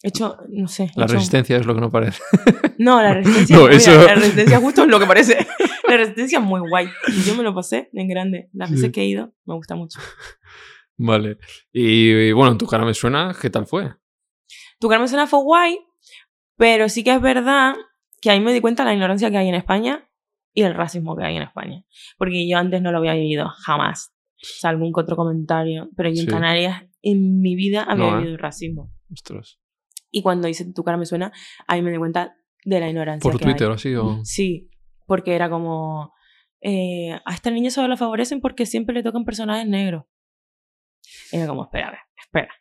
S2: hecho, no sé.
S1: La
S2: hecho-
S1: resistencia es lo que no parece.
S2: No, la resistencia.
S1: No,
S2: mira,
S1: eso-
S2: La resistencia justo es lo que parece. La resistencia es muy guay. Y yo me lo pasé en grande. Las veces
S1: Sí.
S2: que he ido, me gusta mucho.
S1: Vale. Y, y bueno, en tu cara me suena, ¿qué tal fue?
S2: Tu cara me suena fue guay, pero sí que es verdad que ahí me di cuenta de la ignorancia que hay en España y el racismo que hay en España. Porque yo antes no lo había vivido, jamás. O sea, algún que otro comentario. Pero yo en
S1: Sí.
S2: Canarias, en mi vida, había
S1: No, ¿eh?
S2: vivido el racismo.
S1: Ostras.
S2: Y cuando hice Tu cara me suena, ahí me di cuenta de la ignorancia.
S1: ¿Por
S2: que hay.
S1: Twitter así o...?
S2: Sí, porque era como. eh, a esta niña solo la favorecen porque siempre le tocan personajes negros. Era como, espera, espera.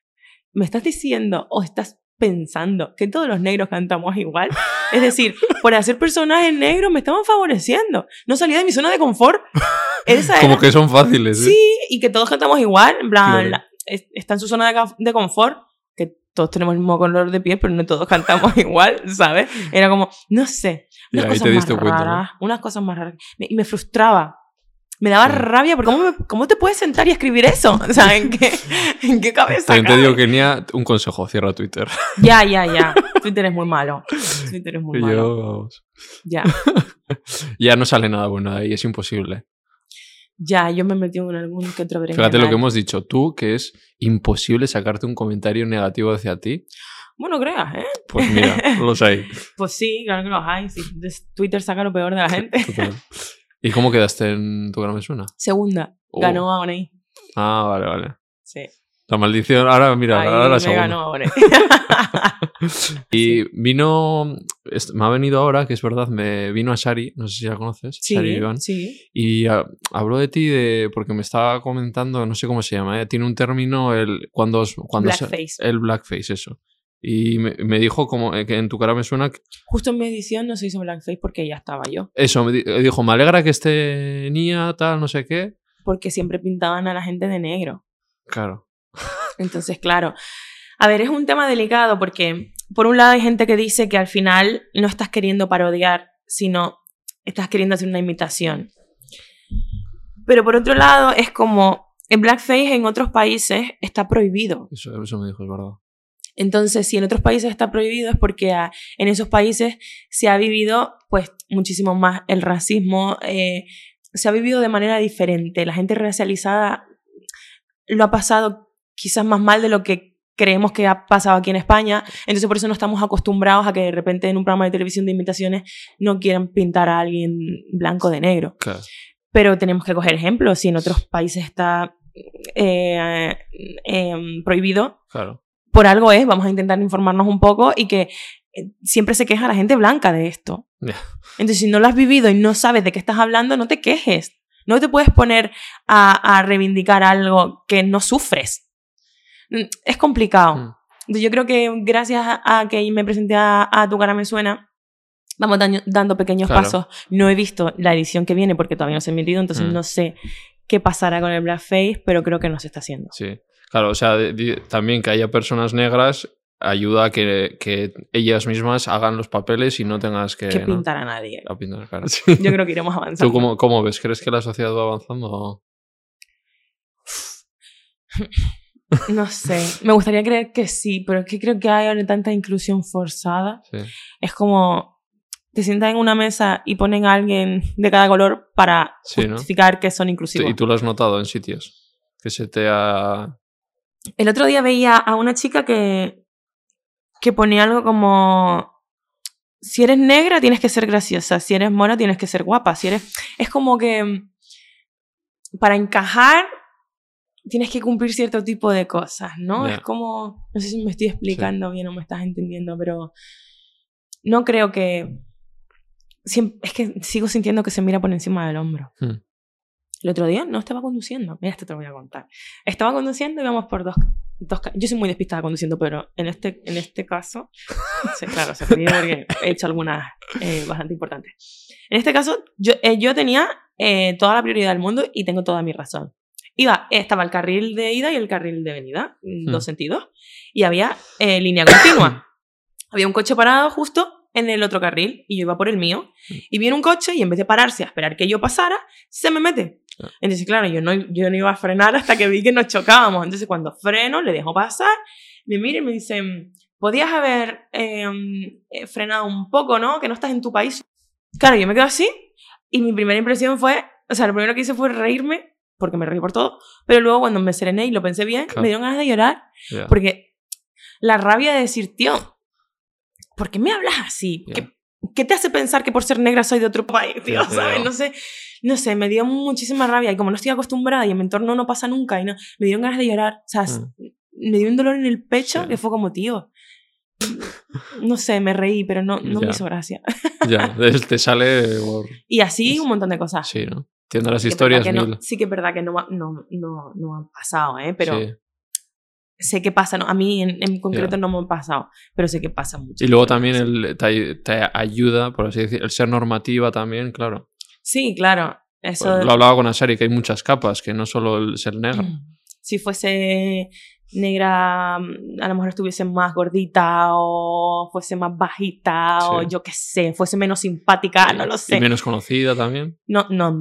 S2: ¿Me estás diciendo o estás pensando que todos los negros cantamos igual? Es decir, por hacer personajes negros me estaban favoreciendo. No salía de mi zona de confort. Esa
S1: Como que son fáciles, ¿eh?
S2: Sí, y que todos cantamos igual. En plan,
S1: Claro.
S2: la- es- está en su zona de, de confort, que todos tenemos el mismo color de piel, pero no todos cantamos igual, ¿sabes? Era como, no sé, unas cosas más
S1: cuenta, ¿no?
S2: raras, unas cosas más raras. Y me frustraba. Me daba rabia, porque ¿cómo, me- ¿cómo te puedes sentar y escribir eso? O sea, ¿en qué, en qué cabeza
S1: También te digo que Nia, un consejo, cierra Twitter.
S2: Ya, ya, ya. Twitter es muy malo. Twitter es muy malo.
S1: vamos,
S2: Ya,
S1: ya no sale nada bueno de ahí, es imposible.
S2: ya, yo me metí en algún que otro
S1: Fíjate lo que hemos dicho tú, que es imposible sacarte un comentario negativo hacia ti.
S2: Bueno, creas, ¿eh?
S1: Pues mira, los hay.
S2: Pues sí, claro que los hay. sí. Twitter saca lo peor de la gente.
S1: Total. ¿Y cómo quedaste en tu gran me suena?
S2: Segunda,
S1: Oh.
S2: ganó a Oney.
S1: Ah, vale, vale.
S2: Sí.
S1: La maldición, ahora mira, ahora la segunda.
S2: ganó.
S1: Y vino, me ha venido ahora, que es verdad, me vino a Shari, no sé si la conoces, Shari
S2: sí,
S1: Iván,
S2: sí.
S1: y habló de ti de, porque me estaba comentando, no sé cómo se llama, ¿eh? tiene un término, el, cuando, cuando
S2: Blackface.
S1: el blackface, eso. Y me, me dijo como eh, que en tu cara me suena, que-
S2: Justo en mi edición no se hizo blackface porque ya estaba yo.
S1: eso, me di- dijo, me alegra que esté Nia, tal, no sé qué.
S2: Porque siempre pintaban a la gente de negro.
S1: Claro,
S2: Entonces, claro. A ver, es un tema delicado porque, por un lado, hay gente que dice que al final no estás queriendo parodiar, sino estás queriendo hacer una imitación. Pero por otro lado, es como el blackface en otros países está prohibido.
S1: eso, eso me dijo, es verdad.
S2: Entonces, si en otros países está prohibido es porque ah, en esos países se ha vivido pues muchísimo más el racismo, eh, se ha vivido de manera diferente. La gente racializada lo ha pasado quizás más mal de lo que creemos que ha pasado aquí en España. Entonces, por eso no estamos acostumbrados a que de repente en un programa de televisión de imitaciones no quieran pintar a alguien blanco de negro.
S1: Claro.
S2: Pero tenemos que coger ejemplos. Si en otros países está eh, em, prohibido,
S1: claro.
S2: Por algo es, vamos a intentar informarnos un poco y que eh, siempre se queja la gente blanca de esto. Entonces, si no lo has vivido y no sabes de qué estás hablando, no te quejes. No te puedes poner a, a reivindicar algo que no sufres. Mm, Es complicado.
S1: Mm.
S2: Entonces, yo creo que gracias a, a que me presenté a, a Tu cara me suena, vamos daño- dando pequeños
S1: Claro.
S2: pasos. No he visto la edición que viene porque todavía no se ha emitido, entonces
S1: Mm.
S2: no sé qué pasará con el blackface, pero creo que no se está haciendo.
S1: Sí, claro, o sea, también que haya personas negras ayuda a que, que ellas mismas hagan los papeles y no tengas que...
S2: Que
S1: ¿no?
S2: pintar a nadie.
S1: A pintar cara.
S2: Yo creo que iremos avanzando.
S1: ¿Tú cómo, cómo ves? ¿Crees que la sociedad va avanzando?
S2: No sé. Me gustaría creer que sí, pero es que creo que hay ahora tanta inclusión forzada.
S1: Sí.
S2: Es como te sientas en una mesa y ponen a alguien de cada color para
S1: Sí, ¿no?
S2: justificar que son inclusivos.
S1: ¿Y tú lo has notado en sitios? Que se te ha...
S2: El otro día veía a una chica que, que ponía algo como si eres negra tienes que ser graciosa, si eres mona tienes que ser guapa, si eres... Es como que para encajar tienes que cumplir cierto tipo de cosas, ¿no? Es como, no sé si me estoy explicando bien o me estás entendiendo, pero no creo que... es que sigo sintiendo que se mira por encima del hombro. Hmm. El otro día no estaba conduciendo. Mira, esto te lo voy a contar. Estaba conduciendo y íbamos por dos, dos... Yo soy muy despistada conduciendo, pero en este, en este caso... sí, claro, se porque he hecho algunas eh, bastante importantes. En este caso, yo, eh, yo tenía eh, toda la prioridad del mundo y tengo toda mi razón. Iba, estaba el carril de ida y el carril de venida, en dos hmm. sentidos, y había línea continua. había un coche parado justo en el otro carril y yo iba por el mío. Hmm. Y viene un coche y en vez de pararse a esperar que yo pasara, se me mete entonces, claro, yo no, yo no iba a frenar hasta que vi que nos chocábamos. Entonces, cuando freno, le dejo pasar, me mira y me dice, podías haber em, eh, frenado un poco, ¿no? Que no estás en tu país. Claro, yo me quedo así y mi primera impresión fue, o sea, lo primero que hice fue reírme, porque me reí por todo, pero luego cuando me serené y lo pensé bien, me dieron ganas de llorar, porque la rabia de decir, tío, ¿por qué me hablas así? ¿Qué, ¿Qué, te hace pensar que por ser negra soy de otro país, tío? ¿Sabes? No sé no sé, me dio muchísima rabia y como no estoy acostumbrada y en mi entorno no pasa nunca y no, me dieron ganas de llorar, o sea, mm. me dio un dolor en el pecho que fue como, tío, no sé, me reí, pero no, no me hizo gracia.
S1: ya, te sale por...
S2: Y así un montón de cosas.
S1: Sí, ¿no? Entiendo las historias.
S2: sí que es verdad que no, no, no, no han pasado, ¿eh? Pero... sé que pasa, ¿no? a mí en, concreto no me ha pasado, pero sé que pasa mucho.
S1: Y luego también el, te, te, ayuda, por así decir, el ser normativa también, claro.
S2: Sí, claro. Eso...
S1: Pues lo hablaba con Asari, que hay muchas capas, que no solo el ser negra.
S2: Si fuese negra, mm, a lo mejor estuviese más gordita o fuese más bajita o yo qué sé, fuese menos simpática, no lo sé.
S1: Y menos conocida también.
S2: No, no,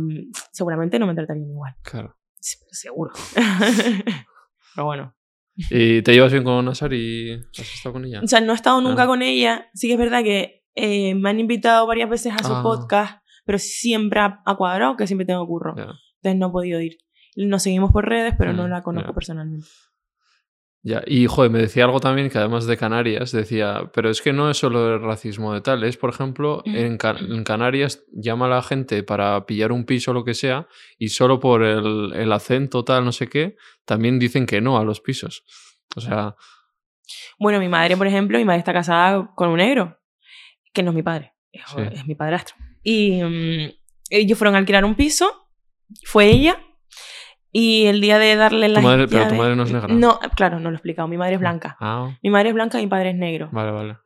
S2: seguramente no me tratarían igual.
S1: Claro.
S2: seguro. Pero bueno.
S1: ¿Y te llevas bien con Asari? ¿Has estado con ella?
S2: O sea, no he estado nunca ah. con ella. Sí que es verdad que eh, me han invitado varias veces a su ah. podcast pero siempre ha, cuadrado que siempre tengo curro. Entonces no he podido ir. Nos seguimos por redes, pero no mm, la conozco personalmente.
S1: Ya, y joder, me decía algo también que además de Canarias, decía, pero es que no es solo el racismo de tal, es por ejemplo, en, Canarias llama a la gente para pillar un piso o lo que sea, y solo por el, el, acento tal, no sé qué, también dicen que no a los pisos. O sea.
S2: Bueno, mi madre, por ejemplo, mi madre está casada con un negro, que no es mi padre, es mi padrastro. Y mm, ellos fueron a alquilar un piso, fue ella, y el día de darle la...
S1: Madre, pero tu madre no es negra.
S2: No, claro, no lo he explicado. Mi madre es blanca.
S1: Ah.
S2: Mi madre es blanca y mi padre es negro.
S1: Vale, vale.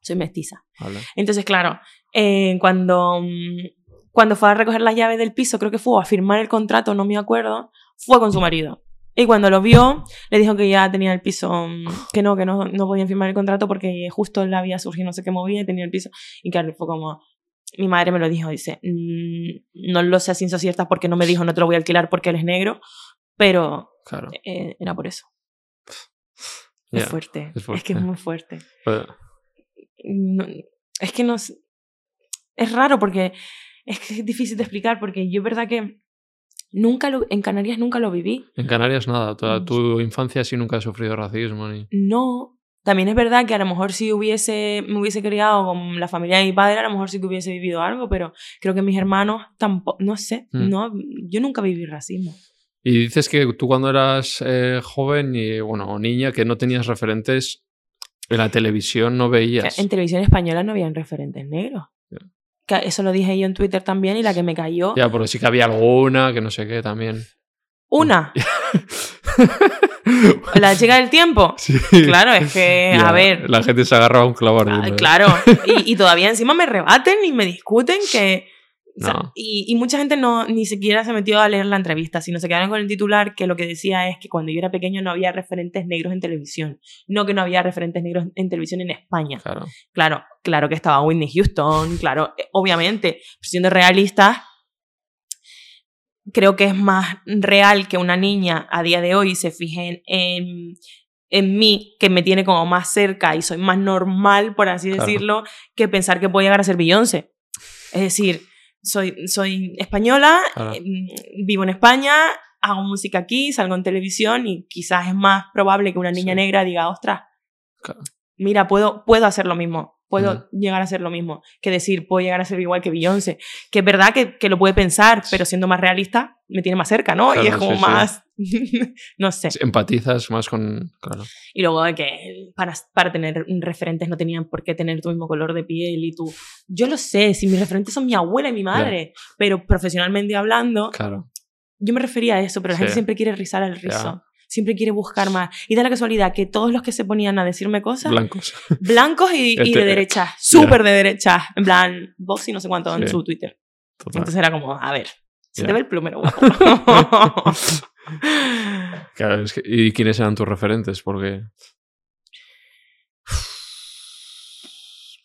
S2: Soy mestiza.
S1: Vale.
S2: Entonces, claro, eh, cuando, mm, cuando fue a recoger las llaves del piso, creo que fue a firmar el contrato, no me acuerdo, fue con su marido. Y cuando lo vio, le dijo que ya tenía el piso, mm, que no, que no, no podían firmar el contrato porque justo le había surgido no sé qué movía y tenía el piso. Y claro, fue como, mi madre me lo dijo, dice, mm, no lo sé a ciencia cierta porque no me dijo no te lo voy a alquilar porque él es negro, pero
S1: claro.
S2: Eh, era por eso. es, fuerte. es, que es muy fuerte. es que no... Es raro porque es que es difícil de explicar porque yo es verdad que nunca lo, en Canarias nunca lo viví.
S1: En Canarias nada, toda tu infancia sí nunca has sufrido racismo ni...
S2: No, también es verdad que a lo mejor si hubiese, me hubiese criado con la familia de mi padre, a lo mejor sí que hubiese vivido algo, pero creo que mis hermanos tampoco, no sé, mm. no, yo nunca viví racismo.
S1: Y dices que tú cuando eras eh, joven y, bueno, niña, que no tenías referentes en la televisión, no veías.
S2: En televisión española no habían referentes negros. eso lo dije yo en Twitter también y la que me cayó.
S1: Ya, porque sí que había alguna, que no sé qué también.
S2: ¿Una? ¿La chica del tiempo? Sí. Claro, es que, a ver.
S1: La gente se agarra a un clavo
S2: ah, Claro, y, y, todavía encima me rebaten y me discuten que. y, y, mucha gente no ni siquiera se metió a leer la entrevista, sino se quedaron con el titular que lo que decía es que cuando yo era pequeño no había referentes negros en televisión. No que no había referentes negros en televisión en España.
S1: Claro.
S2: Claro, claro que estaba Whitney Houston, claro, eh, obviamente, siendo realistas, creo que es más real que una niña a día de hoy se fije en, en, mí, que me tiene como más cerca y soy más normal, por así decirlo, que pensar que puedo llegar a ser Beyoncé. Es decir, soy, soy española, eh, vivo en España, hago música aquí, salgo en televisión y quizás es más probable que una niña negra diga, ostras, mira, puedo, puedo hacer lo mismo. Puedo llegar a ser lo mismo. Que decir, puedo llegar a ser igual que Beyoncé. Que es verdad que, que lo puede pensar, pero siendo más realista, me tiene más cerca, ¿no? y
S1: Claro,
S2: es como
S1: sí, sí.
S2: más. no sé.
S1: Empatizas más con. Claro.
S2: Y luego de que para, para tener referentes no tenían por qué tener tu mismo color de piel y tú. Yo lo sé, si mis referentes son mi abuela y mi madre, pero profesionalmente hablando,
S1: Claro.
S2: yo me refería a eso, pero la gente
S1: Sí.
S2: siempre quiere rizar el rizo.
S1: Ya.
S2: Siempre quiere buscar más. Y da la casualidad que todos los que se ponían a decirme cosas,
S1: Blancos.
S2: blancos y, y
S1: Este-
S2: de derecha, súper de derecha, en plan, Vox y no sé cuánto en
S1: Sí.
S2: su Twitter.
S1: Total.
S2: Entonces era como, a ver, se te ve el plumero guapo.
S1: Claro, es que- ¿Y quiénes eran tus referentes? Porque.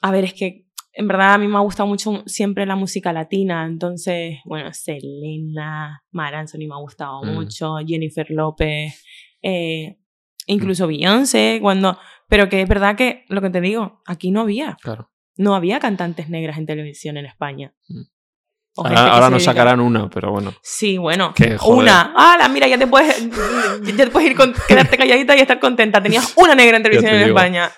S2: A ver, es que en verdad a mí me ha gustado mucho siempre la música latina, entonces, bueno, Selena, Mar Anthony me ha gustado
S1: Mm.
S2: mucho, Jennifer López, eh, incluso Beyoncé, cuando... Pero que es verdad que, lo que te digo, aquí no había,
S1: Claro.
S2: no había cantantes negras en televisión en España.
S1: Mm. Ahora, nos
S2: dedica-
S1: sacarán una, pero bueno.
S2: Sí, bueno.
S1: Joder.
S2: Una. ¡Hala! Mira, ya te puedes, ya te puedes ir con, quedarte calladita y estar contenta. Tenías una negra en televisión
S1: te
S2: en
S1: digo.
S2: España.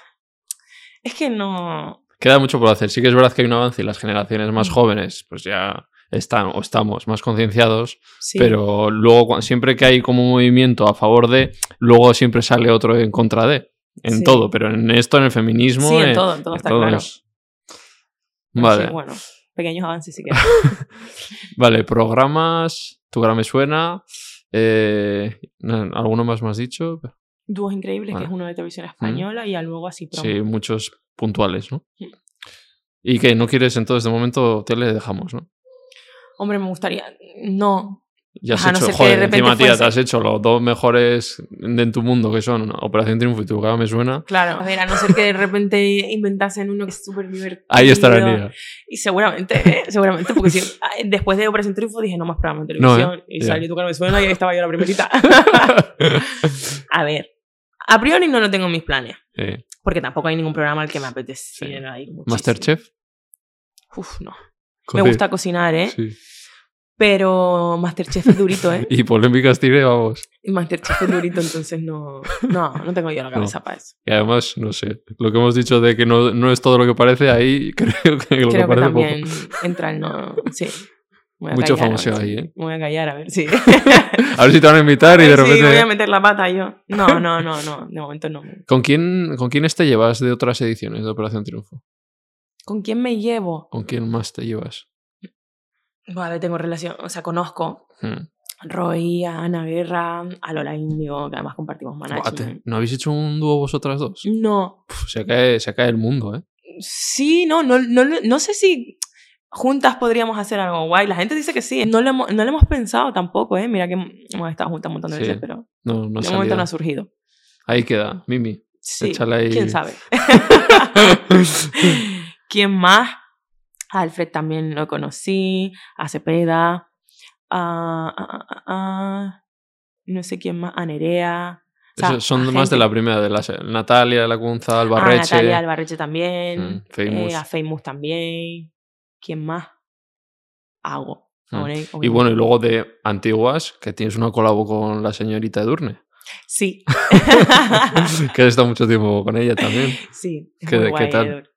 S2: Es que no.
S1: Queda mucho por hacer. Sí que es verdad que hay un avance y las generaciones más
S2: Mm.
S1: jóvenes, pues ya están o estamos más concienciados,
S2: Sí.
S1: pero luego siempre que hay como un movimiento a favor de, luego siempre sale otro en contra de. En
S2: Sí.
S1: todo, pero en esto, en el feminismo.
S2: Sí, en
S1: eh,
S2: todo, en todo
S1: en
S2: está
S1: todo
S2: claro.
S1: es- Vale,
S2: bueno, pequeños avances sí que.
S1: vale, programas, tu cara me suena. eh, no, ¿Alguno más me has dicho?
S2: Dúos increíbles,
S1: Vale.
S2: que es uno de televisión española, y luego así promo.
S1: Sí, muchos puntuales, ¿no? Y que no quieres entonces de momento tele dejamos, ¿no?
S2: Hombre, me gustaría. No.
S1: Ya has
S2: A no
S1: hecho,
S2: de
S1: joder,
S2: repente
S1: encima tía, te has hecho los dos mejores de en tu mundo que son Operación Triunfo y tu cara me suena.
S2: Claro, a ver, a no ser que de repente inventasen uno que es súper divertido.
S1: Ahí estará.
S2: Y seguramente, eh, seguramente, porque si, después de Operación Triunfo dije no más programa de
S1: No, ¿eh?
S2: televisión. Y
S1: Ya.
S2: salió tu cara me suena y ahí estaba yo la primerita. a ver, a priori no lo tengo en mis planes.
S1: Eh,
S2: Porque tampoco hay ningún programa al que me apeteciera ir muchísimo.
S1: Masterchef.
S2: Uf, no. Me gusta cocinar, ¿eh?
S1: sí.
S2: Pero Masterchef es durito, ¿eh?
S1: Y polémicas tiré, vamos.
S2: Y Masterchef es durito, entonces no, no, no tengo yo la cabeza para eso.
S1: Y además, no sé, lo que hemos dicho de que no, no es todo lo que parece, ahí creo que lo que
S2: Creo que
S1: parece
S2: también
S1: poco.
S2: entra el no. Sí.
S1: Mucho
S2: si-
S1: ahí, ¿eh?
S2: Me voy a callar, a ver si.
S1: A ver si te van a invitar y de repente...
S2: voy a meter la pata yo. No, no, no, no. De momento no.
S1: ¿Con quién, ¿Con quiénes te llevas de otras ediciones de Operación Triunfo?
S2: ¿Con quién me llevo?
S1: ¿Con quién más te llevas?
S2: Vale, tengo relación. O sea, conozco
S1: Hmm.
S2: Roy, a Ana Guerra, a Lola Indio, que además compartimos management.
S1: ¿No habéis hecho un dúo vosotras dos?
S2: No.
S1: Puf, se, cae, se cae el mundo, ¿eh?
S2: Sí, no, no, no, no sé si juntas podríamos hacer algo guay. La gente dice que sí. No lo hemos, no lo hemos pensado tampoco, ¿eh? Mira que hemos estado juntas un montón de
S1: Sí.
S2: veces, pero
S1: No, no
S2: de momento no ha surgido.
S1: Ahí queda, Mimi.
S2: Sí,
S1: ahí.
S2: quién sabe. ¿Quién más? A Alfred también lo conocí, a Cepeda, a, a- a- a- a- no sé quién más, a Nerea. O sea,
S1: Esos son más de la primera, de las Natalia, Lacunza,
S2: A
S1: Albarreche.
S2: Natalia Albarreche también,
S1: Mm, Famous.
S2: eh, a Famous también. ¿Quién más? Hago.
S1: Mm. Y bueno, y luego de antiguas, que tienes una colabo con la señorita Edurne,
S2: Sí.
S1: que has estado mucho tiempo con ella también.
S2: Sí, es
S1: ¿Qué-
S2: muy
S1: qué
S2: guay,
S1: tal?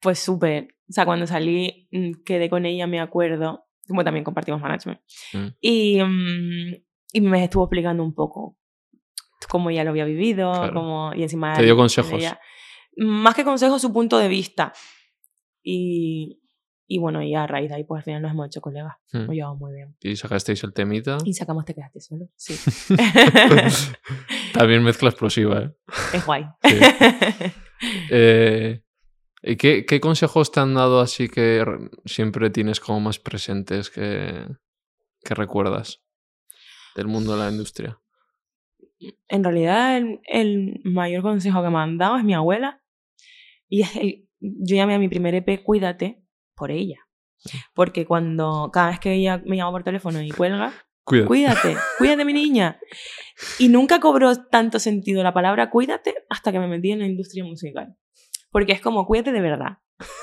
S2: Pues súper. O sea, cuando salí, mm, quedé con ella, me acuerdo. Como también compartimos management.
S1: Mm.
S2: Y, mm, y me estuvo explicando un poco cómo ella lo había vivido,
S1: Claro.
S2: cómo, y encima...
S1: Te dio consejos.
S2: ella- más que consejos, su punto de vista. Y, y bueno, y a raíz de ahí, pues al final nos hemos hecho colegas.
S1: Mm.
S2: Nos llevamos muy bien.
S1: Y sacasteis el temita.
S2: Y sacamos Te quedaste solo. Sí.
S1: También mezcla explosiva, ¿eh?
S2: es guay.
S1: Sí. Eh, ¿Y qué, qué consejos te han dado así que re- siempre tienes como más presentes que, que recuerdas del mundo de la industria?
S2: en realidad el, el mayor consejo que me han dado es mi abuela. Y es el, yo llamé a mi primer EP Cuídate por ella. Porque cuando cada vez que ella me llama por teléfono y cuelga,
S1: Cuídate.
S2: cuídate, cuídate mi niña. Y nunca cobró tanto sentido la palabra cuídate hasta que me metí en la industria musical. Porque es como cuídate de verdad,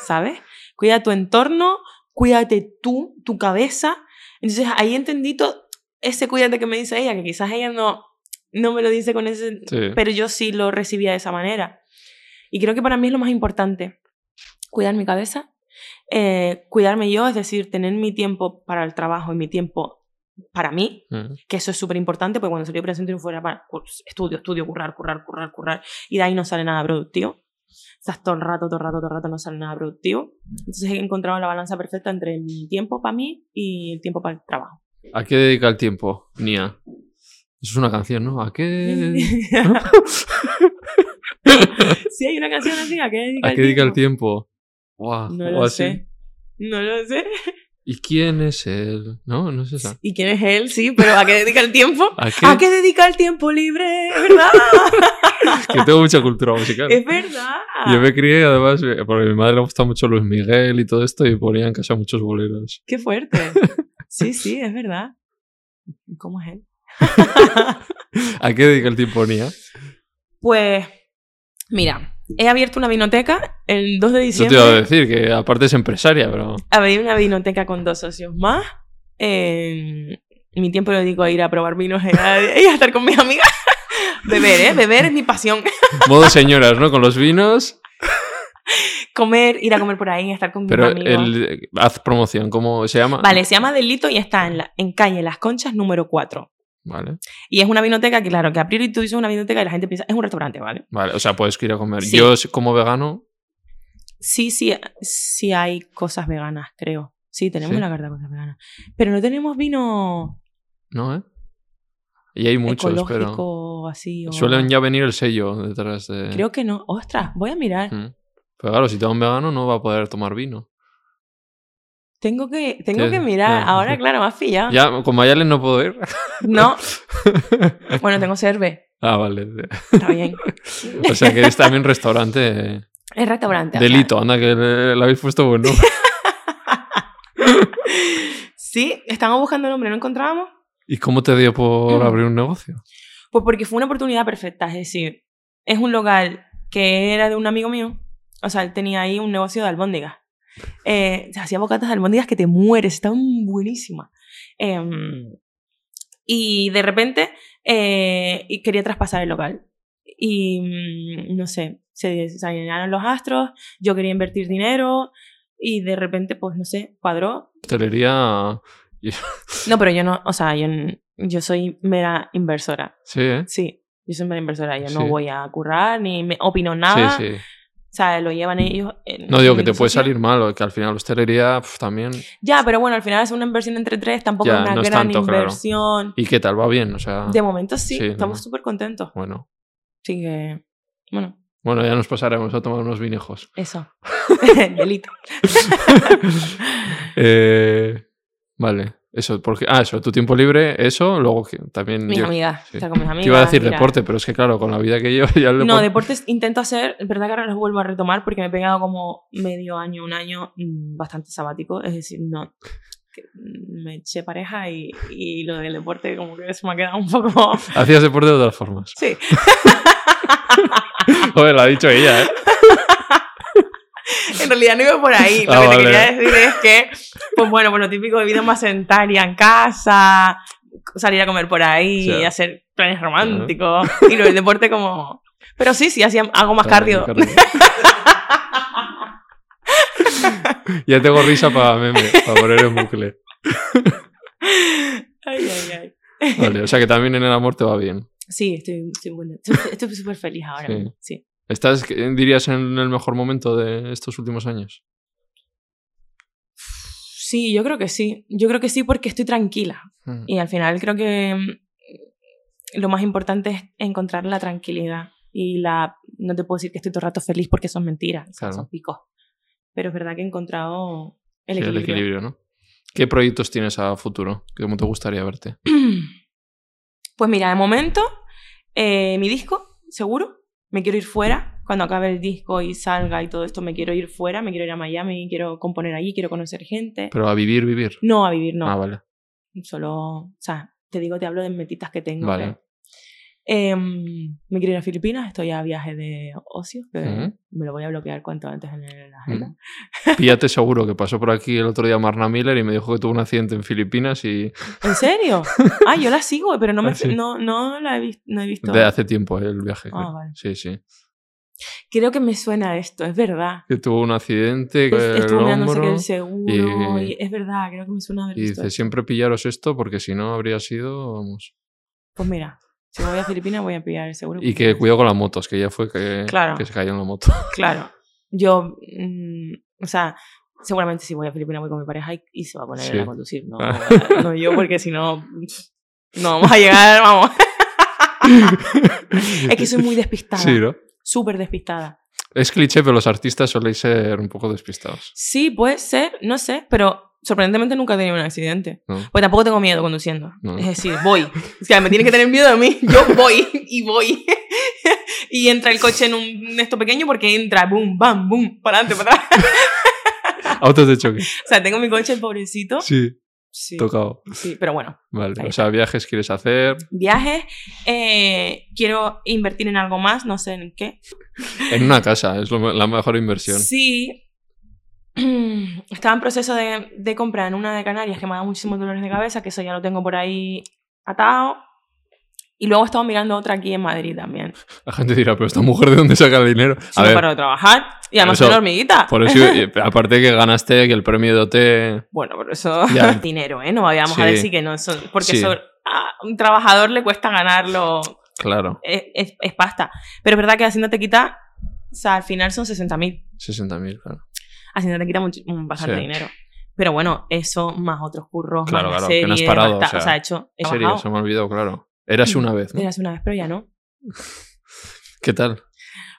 S2: ¿sabes? Cuida tu entorno, cuídate tú, tu cabeza. Entonces ahí entendí todo ese cuídate que me dice ella, que quizás ella no, no me lo dice con ese...
S1: Sí.
S2: Pero yo sí lo recibía de esa manera. Y creo que para mí es lo más importante. cuidar mi cabeza, eh, cuidarme yo, es decir, tener mi tiempo para el trabajo y mi tiempo para mí,
S1: Mm.
S2: que eso es súper importante, porque cuando salí de Operación Triunfo fuera para pues, estudio, estudio, currar, currar, currar, currar, y de ahí no sale nada productivo. Estás todo el rato, todo el rato, todo el rato, no sale nada productivo. Entonces he encontrado la balanza perfecta entre mi tiempo para mí y el tiempo para el trabajo.
S1: ¿A qué dedica el tiempo, Nia? Eso es una canción, ¿no? ¿A qué,
S2: sí, hay una canción así, ¿a qué dedica
S1: ¿A qué dedica el tiempo? Buah,
S2: No
S1: o
S2: lo
S1: así.
S2: sé. No lo sé.
S1: ¿Y quién es él? No, no es esa.
S2: ¿Y quién es él? Sí, pero ¿a qué dedica el tiempo?
S1: ¿A qué?
S2: ¿A qué dedica el tiempo libre? ¿Es verdad?
S1: Que tengo mucha cultura musical.
S2: es verdad.
S1: Yo me crié, además, eh, porque a mi madre le gusta mucho Luis Miguel y todo esto, y ponía en casa muchos boleros.
S2: Qué fuerte. Sí, sí, es verdad. ¿Cómo es él?
S1: ¿A qué dedica el tiempo, Nia?
S2: Pues, mira, he abierto una vinoteca el 2 de
S1: Eso te
S2: diciembre.
S1: iba a decir, que aparte es empresaria, pero...
S2: Abrí una vinoteca con dos socios más. Eh, mi tiempo lo dedico a ir a probar vinos y a, y a estar con mis amigas. Beber, ¿eh? Beber es mi pasión.
S1: Modo señoras, ¿no? Con los vinos,
S2: Comer, ir a comer por ahí, estar con mis
S1: pero
S2: amigos.
S1: el, haz promoción, ¿cómo se llama?
S2: Vale, se llama Delito y está en, la, en calle Las Conchas número 4.
S1: Vale,
S2: Y es una vinoteca que, claro, que a priori tú dices una vinoteca y la gente piensa, es un restaurante, ¿vale?
S1: vale, o sea, puedes ir a comer.
S2: Sí.
S1: Yo, como vegano,
S2: Sí, sí, sí hay cosas veganas, creo. Sí, tenemos
S1: Sí.
S2: la carta de cosas veganas. Pero no tenemos vino
S1: ¿no, eh? Y hay muchos, pero...
S2: así. O...
S1: Suelen ya venir el sello detrás de...
S2: Creo que no. Ostras, voy a mirar.
S1: Mm. Pero claro, si te da un vegano no va a poder tomar vino.
S2: Tengo que, tengo que mirar.
S1: Ya.
S2: Ahora, claro, me has pillado.
S1: Ya, con Mayales no puedo ir.
S2: No. Bueno, tengo cerve.
S1: ah, vale.
S2: Está bien.
S1: O sea que es también restaurante
S2: Es restaurante. o sea,
S1: delito. Anda, que le, le habéis puesto bueno.
S2: Sí, estábamos buscando nombre, no encontrábamos.
S1: ¿Y cómo te dio por
S2: Mm.
S1: abrir un negocio?
S2: Pues porque fue una oportunidad perfecta. Es decir, es un local que era de un amigo mío. O sea, él tenía ahí un negocio de albóndigas. Eh, se hacía bocatas de albóndigas que te mueres, estaban buenísimas. Em, y de repente eh, y quería traspasar el local. Y mm, no sé, se, se alinearon los astros, yo quería invertir dinero y de repente, pues no sé, cuadró.
S1: Hostelería...
S2: No, pero yo no, o sea, yo, yo soy mera inversora.
S1: Sí, ¿eh?
S2: Sí, yo soy mera inversora, yo
S1: Sí.
S2: no voy a currar ni me opino nada.
S1: Sí, sí.
S2: O sea, lo llevan ellos. en-
S1: No digo que te puede salir mal, o que al final hostelería pf, también...
S2: Ya, pero bueno, al final es una inversión entre tres, tampoco
S1: Ya,
S2: es una
S1: no es
S2: gran
S1: claro.
S2: inversión.
S1: ¿Y qué tal? ¿Va bien? O sea...
S2: De momento sí,
S1: Sí,
S2: estamos
S1: ¿no?
S2: súper contentos.
S1: Bueno.
S2: Así que, bueno,
S1: Bueno, ya nos pasaremos a tomar unos vinejos.
S2: eso. Delito.
S1: Eh, vale. Eso, porque... Ah, eso, tu tiempo libre, eso, luego que también...
S2: Mis
S1: yo-
S2: amigas,
S1: sí.
S2: estar con mis amigas.
S1: Te iba a decir
S2: mira.
S1: deporte, pero es que claro, con la vida que llevo ya el
S2: No,
S1: deporte-
S2: deportes intento hacer, es verdad que ahora los vuelvo a retomar porque me he pegado como medio año, un año mm, bastante sabático, es decir, no, me eché pareja y, y lo del deporte como que se me ha quedado un poco...
S1: Hacías deporte de otras formas.
S2: Sí,
S1: Joder, lo ha dicho ella, ¿eh?
S2: en realidad no iba por ahí, lo
S1: Ah,
S2: que
S1: vale.
S2: te quería decir es que, pues bueno, por lo típico de vida más sedentaria en casa, salir a comer por ahí,
S1: Sí.
S2: hacer planes románticos, y lo del deporte como... Pero sí, sí, hacía, hago más cardio.
S1: ya tengo risa para meme, para poner en bucle.
S2: Ay, ay, ay.
S1: Vale, o sea que también en el amor te va bien.
S2: Sí, estoy estoy bueno. Estoy- estoy súper feliz ahora
S1: Sí.
S2: sí.
S1: ¿Estás, dirías, en el mejor momento de estos últimos años?
S2: Sí, yo creo que sí. Yo creo que sí porque estoy tranquila.
S1: Mm.
S2: Y al final creo que mm, lo más importante es encontrar la tranquilidad. Y la no te puedo decir que estoy todo el rato feliz porque son mentiras,
S1: Claro.
S2: son picos. Pero es verdad que he encontrado el
S1: Sí,
S2: equilibrio.
S1: el equilibrio, ¿no? ¿Qué proyectos tienes a futuro? ¿Cómo te gustaría verte?
S2: Pues mira, de momento, eh, mi disco, seguro. Me quiero ir fuera. Cuando acabe el disco y salga y todo esto, me quiero ir fuera. Me quiero ir a Miami, quiero componer allí, quiero conocer gente.
S1: Pero a vivir, vivir.
S2: No, a vivir no.
S1: Ah, vale.
S2: Solo, o sea, te digo, te hablo de metitas que tengo.
S1: Vale.
S2: Em, me quiero ir a Filipinas, estoy a viaje de ocio, que
S1: Ujú.
S2: me lo voy a bloquear cuanto antes en la agenda.
S1: Píllate seguro que pasó por aquí el otro día Marna Miller y me dijo que tuvo un accidente en Filipinas y
S2: ¿En serio? Ah, yo la sigo, pero no, me,
S1: Ah, sí.
S2: no, no la he, vis- no he visto.
S1: de hace tiempo eh, el viaje.
S2: Ah, vale.
S1: Sí, sí.
S2: Creo que me suena esto, es verdad.
S1: Que tuvo un accidente,
S2: Pues
S1: el
S2: estuvo no sé qué, el seguro.
S1: y-
S2: y es verdad, creo que me suena haber
S1: Y
S2: visto
S1: dice,
S2: eso.
S1: siempre pillaros esto porque si no habría sido, vamos.
S2: Pues mira, si me voy a Filipinas voy a pillar el seguro.
S1: Y que cuidado con las motos, que ya fue que,
S2: Claro.
S1: que se cayó en la moto.
S2: Claro. Yo, mm, o sea, seguramente si voy a Filipinas voy con mi pareja y, y se va a poner
S1: Sí.
S2: a conducir, no,
S1: Ah.
S2: no yo, porque si no, no vamos a llegar, vamos. es que soy muy despistada.
S1: Sí, ¿no?
S2: Súper despistada.
S1: Es cliché, pero los artistas soléis ser un poco despistados.
S2: Sí, puede ser, no sé, pero sorprendentemente nunca he tenido un accidente.
S1: ¿no?
S2: Pues tampoco tengo miedo conduciendo.
S1: No.
S2: Es decir, voy. O sea, me tienen que tener miedo de mí. Yo voy y voy. y entra el coche en un esto pequeño porque entra, boom, bam, boom, para adelante, para atrás.
S1: Autos de choque.
S2: o sea, tengo mi coche, el pobrecito.
S1: Sí,
S2: Sí,
S1: tocado.
S2: sí, pero bueno.
S1: Vale. O sea, viajes quieres hacer.
S2: Viajes, eh, quiero invertir en algo más, no sé en qué.
S1: En una casa, es lo- la mejor inversión.
S2: Sí. Estaba en proceso de, de compra en una de Canarias que me da muchísimos dolores de cabeza, que eso ya lo tengo por ahí atado. Y luego he estado mirando otra aquí en Madrid también.
S1: La gente dirá, pero esta mujer de dónde saca el dinero. A ver,
S2: paro de trabajar. Y además soy una hormiguita.
S1: por eso, aparte que ganaste que el premio de OT.
S2: Bueno, pero eso
S1: Ya.
S2: dinero, ¿eh? No vamos a
S1: Sí.
S2: decir que no son... Porque
S1: Sí.
S2: a un trabajador le cuesta ganarlo...
S1: Claro,
S2: Es, es- es pasta. Pero es verdad que Hacienda te quita... O sea, al final son 60.000.
S1: 60.000, claro.
S2: Hacienda te quita mucho- bastante
S1: Sí.
S2: dinero. Pero bueno, eso más otros curros,
S1: Claro,
S2: más la
S1: claro, que no has
S2: serie,
S1: parado,
S2: más
S1: o sea,
S2: he hecho... He
S1: En serio,
S2: trabajado.
S1: se me olvidado, claro. Eras una vez, ¿no?
S2: Era hace una vez, pero ya no.
S1: ¿Qué tal?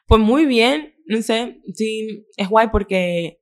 S2: Pues muy bien, no sé, sí, es guay porque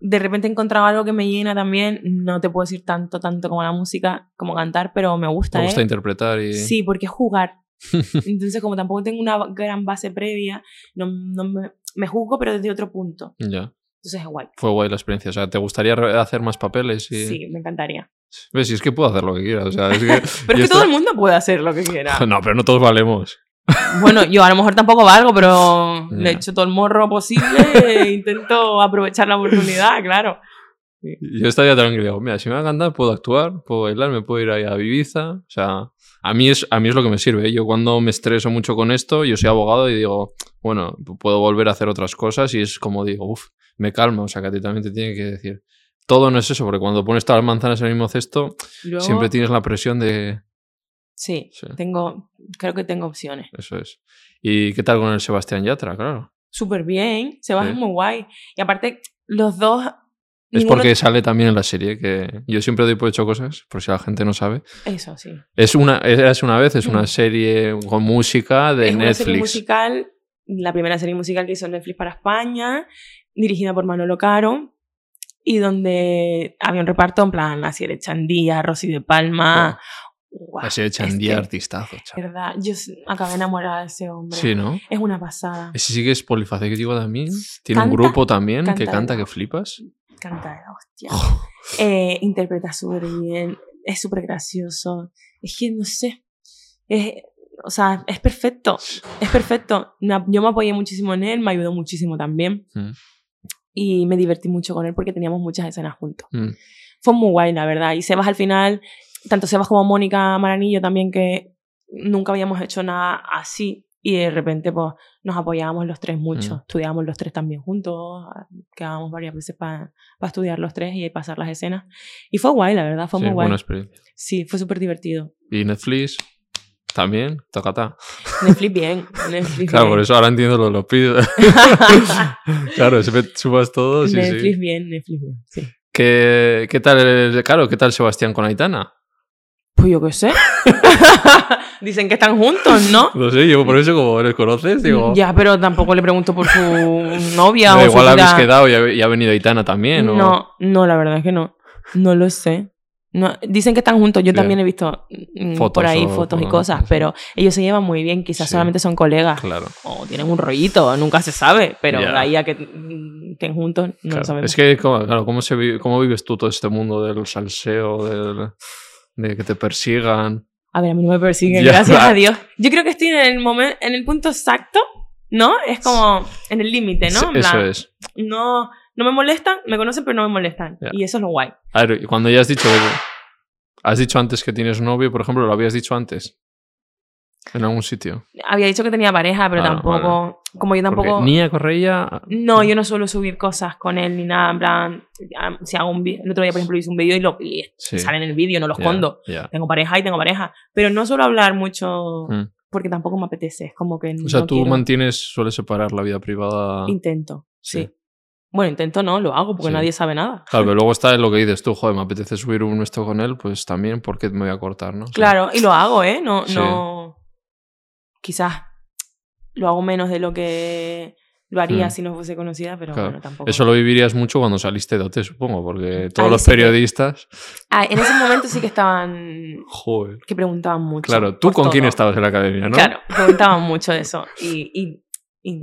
S2: de repente he encontrado algo que me llena también. No te puedo decir tanto, tanto como la música, como cantar, pero me gusta,
S1: ¿Te gusta
S2: ¿eh?
S1: interpretar y...?
S2: Sí, porque es jugar. Entonces, como tampoco tengo una gran base previa, no, no me, me juzgo, pero desde otro punto.
S1: Ya.
S2: Entonces es guay.
S1: Fue guay la experiencia. O sea, ¿te gustaría hacer más papeles? Y...
S2: Sí, me encantaría.
S1: ¿Ves? Si es que puedo hacer lo que quiera. O sea, es que...
S2: Pero es que
S1: esta-
S2: todo el mundo puede hacer lo que quiera.
S1: No, pero no todos valemos.
S2: Bueno, yo a lo mejor tampoco valgo, pero le
S1: Ya.
S2: echo todo el morro posible e intento aprovechar la oportunidad, claro.
S1: Yo estaría tranquilo. Mira, si me va a cantar, puedo actuar, puedo bailar, me puedo ir ahí a Ibiza. O sea, a mí es, a mí es lo que me sirve. ¿eh? Yo cuando me estreso mucho con esto, yo soy abogado y digo, bueno, puedo volver a hacer otras cosas y es como digo, uff, me calma. O sea, que a ti también te tiene que decir. Todo no es eso, porque cuando pones todas las manzanas en el mismo cesto,
S2: Luego,
S1: siempre tienes la presión de...
S2: Sí,
S1: Sí.
S2: tengo, creo que tengo opciones.
S1: Eso es. ¿Y qué tal con el Sebastián Yatra? Claro.
S2: Súper bien, se va
S1: Sí.
S2: muy guay. Y aparte, los dos...
S1: Es
S2: ninguno-
S1: porque sale también en la serie, que yo siempre doy por hecho cosas, por si la gente no sabe.
S2: Eso, sí.
S1: Es una, es una vez, es una
S2: Mm.
S1: serie con música de
S2: es una serie
S1: Netflix.
S2: musical, la primera serie musical que hizo Netflix para España, dirigida por Manolo Caro, y donde había un reparto en plan así de Chandía, Rosy de Palma. Guau,
S1: Así de Chandía,
S2: es que,
S1: artistazo. chaval.
S2: verdad, yo acabé enamorada de ese hombre.
S1: Sí, ¿no?
S2: Es una pasada.
S1: Ese sí que es polifacético también. Tiene un
S2: Canta-
S1: grupo también que
S2: canta
S1: canta
S2: de-
S1: que flipas.
S2: Canta de la hostia. Eh, interpreta súper bien, es súper gracioso. Es que no sé. Es, o sea, es perfecto. Es perfecto. Me- Yo me apoyé muchísimo en él, me ayudó muchísimo también.
S1: Mm.
S2: Y me divertí mucho con él porque teníamos muchas escenas juntos.
S1: Mm.
S2: Fue muy guay, la verdad. Y Sebas al final, tanto Sebas como Mónica Maranillo también, que nunca habíamos hecho nada así. Y de repente, pues, nos apoyábamos los tres mucho.
S1: Mm.
S2: Estudiábamos los tres también juntos. Quedábamos varias veces para estudiar los tres y pasar las escenas. Y fue guay, la verdad, fue
S1: Sí,
S2: muy guay.
S1: buena experiencia.
S2: Sí, fue súper divertido.
S1: Y Netflix también, tocata.
S2: Netflix bien. Netflix
S1: Claro,
S2: bien.
S1: por eso ahora entiendo lo de los pisos. claro, ve- subas todo, sí,
S2: Netflix
S1: sí.
S2: bien, Netflix bien. Sí.
S1: ¿Qué, ¿Qué tal, claro, qué tal Sebastián con Aitana?
S2: Pues yo qué sé. Dicen que están juntos, ¿no?
S1: No sé, yo por eso como les conoces, digo...
S2: Ya, pero tampoco le pregunto por su novia
S1: da
S2: o
S1: igual
S2: su
S1: habéis quedado y ha, y ha venido Aitana también, ¿o?
S2: No, no, la verdad es que no. No lo sé. No, dicen que están juntos. Yo
S1: Sí.
S2: también he visto mm,
S1: Fotos
S2: por ahí
S1: o
S2: fotos y cosas, pero ellos se llevan muy bien. Quizás
S1: Sí.
S2: solamente son colegas.
S1: Claro.
S2: O tienen un rollito, nunca se sabe. Pero de ahí a que mm, estén juntos, no
S1: Claro,
S2: lo sabemos.
S1: Es que, claro, ¿cómo, se ¿cómo vives tú todo este mundo del salseo, del, de que te persigan?
S2: A ver, a mí no me persiguen,
S1: Ya.
S2: gracias a Dios. Yo creo que estoy en el momento, en el punto exacto, ¿no? Es como en el límite, ¿no? En
S1: Eso
S2: plan,
S1: es.
S2: No, no me molestan, me conocen, pero no me molestan.
S1: Ya.
S2: Y eso es lo guay.
S1: A ver, y cuando ya has dicho... Has dicho antes que tienes novio, por ejemplo, ¿lo habías dicho antes? En algún sitio.
S2: Había dicho que tenía pareja, pero
S1: Ah,
S2: tampoco. Como yo
S1: Porque
S2: tampoco.
S1: Nia Correia.
S2: No, yo no suelo subir cosas con él ni nada. En plan, si hago un. El otro día, por ejemplo, hice un vídeo y, lo, y
S1: Sí.
S2: sale en el vídeo, no lo escondo. Tengo pareja y tengo pareja. Pero no suelo hablar mucho
S1: Mm.
S2: porque tampoco me apetece. Es como que.
S1: O sea,
S2: no
S1: tú
S2: quiero.
S1: mantienes, sueles separar la vida privada.
S2: Intento, sí.
S1: Sí.
S2: Bueno, intento no, lo hago porque
S1: Sí.
S2: nadie sabe nada.
S1: Claro, pero luego está lo que dices tú, joder, me apetece subir un esto con él, pues también, ¿por qué me voy a cortar, no? O sea,
S2: Claro, y lo hago, ¿eh? No, no. Quizás lo hago menos de lo que lo haría
S1: Mm.
S2: si no fuese conocida, pero
S1: Claro.
S2: bueno, tampoco.
S1: Eso lo vivirías mucho cuando saliste de OT, supongo, porque todos
S2: Ahí
S1: los
S2: sí que-
S1: periodistas.
S2: Ah, en ese momento sí que estaban.
S1: Joder.
S2: que preguntaban mucho.
S1: Claro, ¿tú con quién estabas en la academia, no?
S2: Claro, preguntaban mucho de eso. Y, y, y,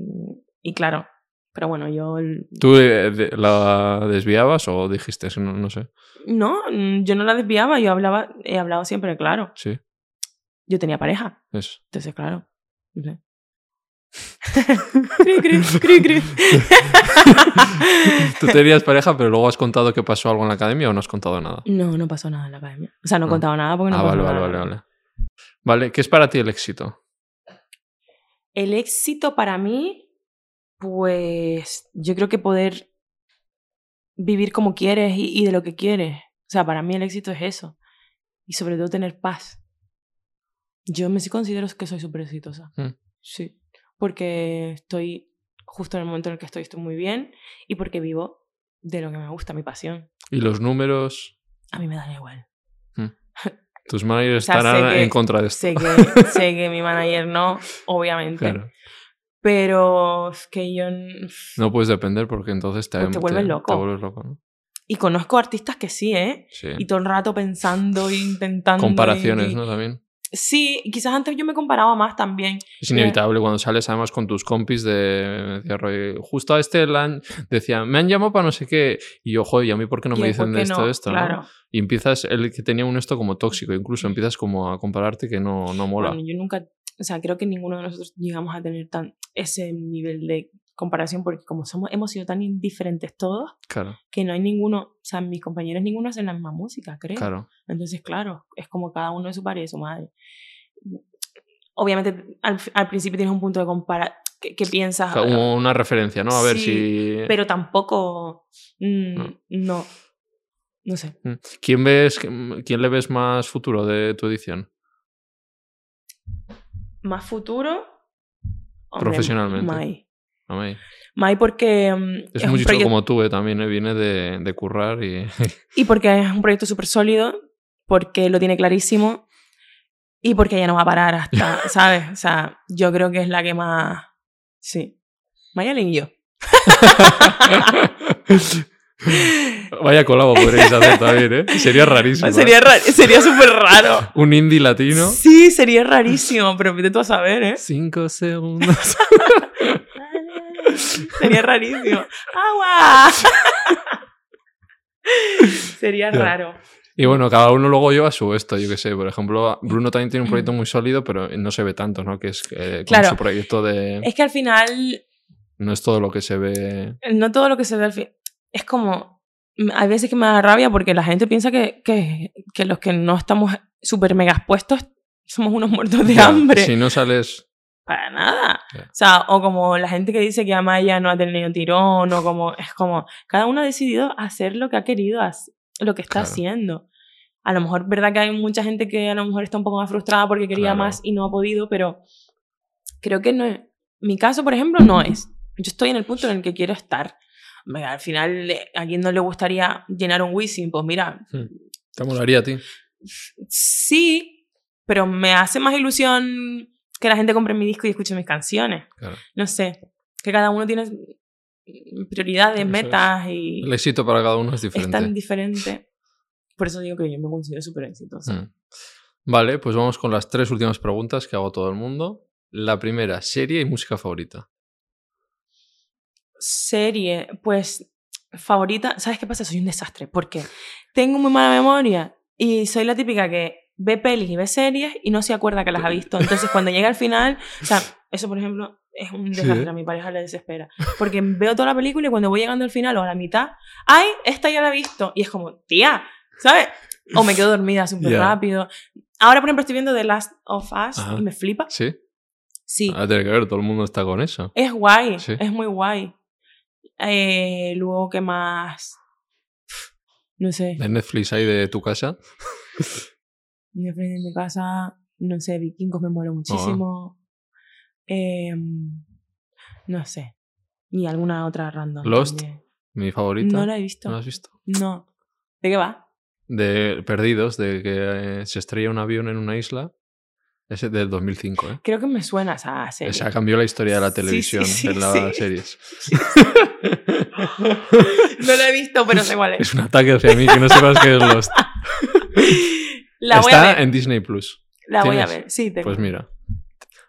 S2: y claro, pero bueno, yo.
S1: ¿Tú eh, la desviabas o dijiste, no, no sé?
S2: No, yo no la desviaba, yo hablaba, he hablado siempre, claro.
S1: Sí,
S2: Yo tenía pareja,
S1: eso.
S2: entonces, claro. no sé. cri, cri, cri, cri.
S1: ¿Tú tenías pareja, pero luego has contado que pasó algo en la academia o no has contado nada?
S2: No, no pasó nada en la academia. O sea, no he
S1: Ah.
S2: contado nada porque no
S1: ah,
S2: pasó
S1: vale, vale,
S2: nada.
S1: vale, vale. Vale, ¿qué es para ti el éxito?
S2: El éxito para mí, pues yo creo que poder vivir como quieres y, y de lo que quieres. O sea, para mí el éxito es eso. Y sobre todo tener paz. Yo me sí considero que soy súper exitosa.
S1: Mm.
S2: Sí. Porque estoy justo en el momento en el que estoy, estoy muy bien. Y porque vivo de lo que me gusta, mi pasión.
S1: ¿Y los números?
S2: A mí me da igual.
S1: Tus managers
S2: O sea,
S1: estarán
S2: que-
S1: en contra de esto.
S2: Sé que, sé que mi manager no, obviamente.
S1: Claro.
S2: Pero es que yo...
S1: No puedes depender porque entonces te,
S2: Pues te vuelves loco.
S1: Te vuelves loco, ¿no?
S2: Y conozco artistas que sí, ¿eh?
S1: Sí.
S2: Y todo el rato pensando e intentando.
S1: Comparaciones,
S2: y-
S1: ¿no? También.
S2: Sí, quizás antes yo me comparaba más también.
S1: Es inevitable cuando sales además con tus compis de... justo a este le han- decía, me han llamado para no sé qué. Y yo, joder, ¿y a mí por qué no me dicen de esto,
S2: no,
S1: esto? no?
S2: Claro.
S1: Y empiezas, el que tenía un esto como tóxico, incluso empiezas como a compararte que no, no mola.
S2: Bueno, yo nunca, o sea, creo que ninguno de nosotros llegamos a tener tan ese nivel de comparación porque como somos, hemos sido tan indiferentes todos
S1: Claro,
S2: que no hay ninguno, o sea, mis compañeros ninguno hacen la misma música, creo.
S1: claro.
S2: Entonces, claro, es como cada uno de su padre y de su madre. Obviamente, al, al principio tienes un punto de comparar, que, que piensas,
S1: Como una referencia, ¿no? A ver si...
S2: pero tampoco, mm,
S1: No.
S2: no, no sé.
S1: Mm. ¿Quién, ves, ¿Quién le ves más futuro de tu edición?
S2: Más futuro.
S1: Profesionalmente.
S2: Mai.
S1: A mí.
S2: Mai porque mm,
S1: Es,
S2: es, un
S1: muy chico
S2: proyecto
S1: como tú, eh, también, eh, viene de, de currar y...
S2: y porque es un proyecto súper sólido, porque lo tiene clarísimo y porque ella no va a parar hasta, ¿sabes? O sea, yo creo que es la que más, sí. Mayalin y yo.
S1: Vaya colabo podréis hacer también, ¿eh? Sería rarísimo. ¿eh?
S2: sería ra- sería súper raro.
S1: Un indie latino.
S2: Sí, sería rarísimo, pero vete tú a saber, ¿eh?
S1: Cinco segundos.
S2: Sería rarísimo. ¡Agua! Sería raro.
S1: Y bueno, cada uno luego lleva su esto, yo qué sé. Por ejemplo, Bruno también tiene un proyecto muy sólido, pero no se ve tanto, ¿no? Que es eh, con
S2: Claro.
S1: su proyecto de...
S2: Es que al final,
S1: No es todo lo que se ve...
S2: no todo lo que se ve al fin. Es como. Hay veces que me da rabia porque la gente piensa que, que, que los que no estamos súper mega expuestos somos unos muertos de
S1: Ya,
S2: hambre.
S1: Si no sales...
S2: Para nada. O sea, o como la gente que dice que Amaya no ha tenido tirón, o como. Es como. Cada uno ha decidido hacer lo que ha querido, lo que está
S1: Claro.
S2: haciendo. A lo mejor, verdad que hay mucha gente que a lo mejor está un poco más frustrada porque quería
S1: Claro.
S2: más y no ha podido, pero creo que no es. Mi caso, por ejemplo, no es. Yo estoy en el punto en el que quiero estar. Al final, eh, ¿a quién no le gustaría llenar un Wisin? Pues mira,
S1: Te molaría a ti.
S2: sí, pero me hace más ilusión que la gente compre mi disco y escuche mis canciones.
S1: Claro.
S2: No sé, que cada uno tiene prioridades,
S1: Eso es.
S2: metas y
S1: El éxito para cada uno es
S2: es
S1: diferente.
S2: tan diferente. Por eso digo que yo me considero súper exitosa.
S1: Mm. Vale, pues vamos con las tres últimas preguntas que hago a todo el mundo. La primera, serie y música favorita.
S2: Serie, pues favorita, ¿sabes qué pasa? Soy un desastre porque tengo muy mala memoria y soy la típica que ve pelis y ve series y no se acuerda que las ha visto. Entonces cuando llega al final, o sea, eso por ejemplo es un
S1: Sí.
S2: desastre, a mi pareja le desespera. Porque veo toda la película y cuando voy llegando al final o a la mitad, ¡ay! Esta ya la he visto. Y es como, tía, ¿sabes? O me quedo dormida súper rápido. Ahora, por ejemplo, estoy viendo The Last of Us
S1: Ajá.
S2: y me flipa.
S1: Sí.
S2: Sí.
S1: Ah, tiene que ver, todo el mundo está con eso.
S2: Es guay,
S1: Sí.
S2: es muy guay. Eh, luego, ¿qué más? No sé.
S1: De Netflix ahí de tu casa.
S2: Mi frente en mi casa, no sé, Vikingos me
S1: Ah.
S2: mola muchísimo. Em, no sé. Y alguna otra random.
S1: Lost. Mi favorita.
S2: No la he visto.
S1: ¿No la has visto?
S2: No. ¿De qué va?
S1: De Perdidos, de que eh, se estrella un avión en una isla. Ese del 2005, ¿eh?
S2: Creo que me suena esa serie.
S1: Esa cambió la historia de la
S2: Sí, sí,
S1: televisión
S2: sí,
S1: en las series.
S2: No la he visto, pero sé cuál es.
S1: Es un ataque hacia mí que no sepas qué es Lost.
S2: La voy
S1: Está
S2: a ver.
S1: en Disney Plus.
S2: La voy a
S1: ¿Tienes?
S2: ver. Sí, tengo.
S1: Pues mira.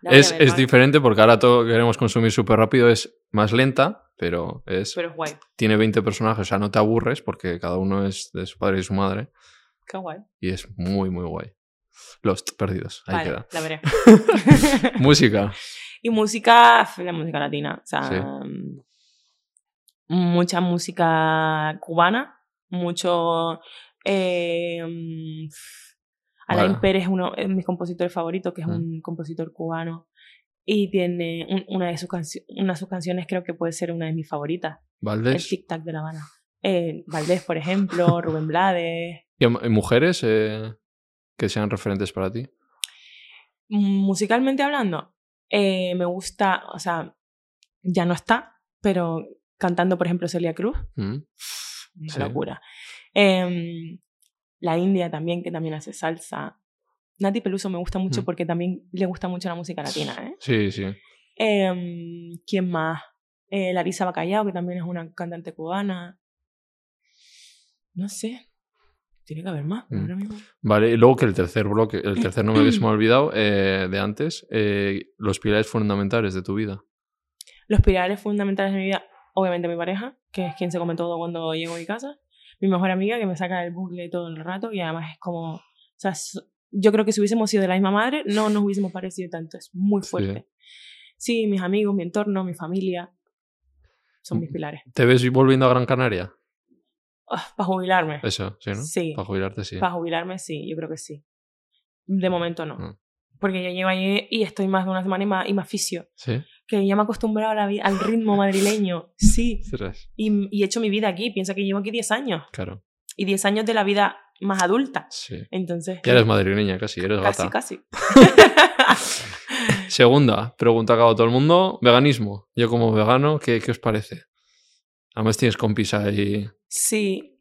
S2: La voy a
S1: Es,
S2: ver,
S1: es
S2: ¿vale?
S1: diferente porque ahora todo queremos consumir súper rápido. Es más lenta, pero es
S2: Pero es guay.
S1: tiene 20 personajes. O sea, no te aburres porque cada uno es de su padre y su madre.
S2: Qué guay.
S1: Y es muy, muy guay. Lost, perdidos. Ahí
S2: vale,
S1: queda.
S2: la veré.
S1: Música.
S2: y música, f- la música latina. O sea,
S1: Sí.
S2: mm, mucha música cubana, mucho. Eh, mm, Alain. Pérez es uno de mis compositores favoritos, que es
S1: Mm.
S2: un compositor cubano. Y tiene un- una, de sus una de sus canciones, creo que puede ser una de mis favoritas: El
S1: Valdés.
S2: Tic Tac de La Habana. Eh, Valdés, por ejemplo, Rubén Blades.
S1: ¿Y mujeres eh, que sean referentes para ti?
S2: Musicalmente hablando, eh, me gusta, o sea, ya no está, pero cantando, por ejemplo, Celia Cruz,
S1: Mm.
S2: una
S1: Sí.
S2: locura. Em, la India también, que también hace salsa. Nati Peluso me gusta mucho
S1: Mm.
S2: porque también le gusta mucho la música latina. ¿eh?
S1: Sí, sí.
S2: Em, ¿Quién más? Eh, Larisa Bacallao, que también es una cantante cubana. No sé. Tiene que haber más.
S1: Mm.
S2: ahora mismo-
S1: Vale, y luego que el tercer bloque, el tercer nombre que se me ha olvidado eh, de antes, eh, los pilares fundamentales de tu vida.
S2: Los pilares fundamentales de mi vida, obviamente mi pareja, que es quien se come todo cuando llego a mi casa. Mi mejor amiga, que me saca el bucle todo el rato y además es como... O sea, yo creo que si hubiésemos sido de la misma madre, no nos hubiésemos parecido tanto. Es muy fuerte. Sí, mis amigos, mi entorno, mi familia, son mis pilares.
S1: ¿Te ves volviendo a Gran Canaria?
S2: para jubilarme.
S1: Eso, sí, ¿no?
S2: Sí.
S1: Para jubilarte, sí.
S2: Para jubilarme, sí, yo creo que sí. De momento no.
S1: Mm.
S2: Porque yo llego allí y estoy más de una semana y más, y más fisio.
S1: Sí.
S2: Que ya me he acostumbrado a la vi- al ritmo madrileño. Sí. Y, y he hecho mi vida aquí. Piensa que llevo aquí 10 años.
S1: Claro,
S2: Y 10 años de la vida más adulta.
S1: sí.
S2: Entonces.
S1: Ya eres madrileña casi, eres
S2: Casi,
S1: gata.
S2: casi.
S1: Segunda pregunta que hago todo el mundo, veganismo. Yo como vegano, ¿qué, qué os parece? Además tienes compis ahí.
S2: Sí.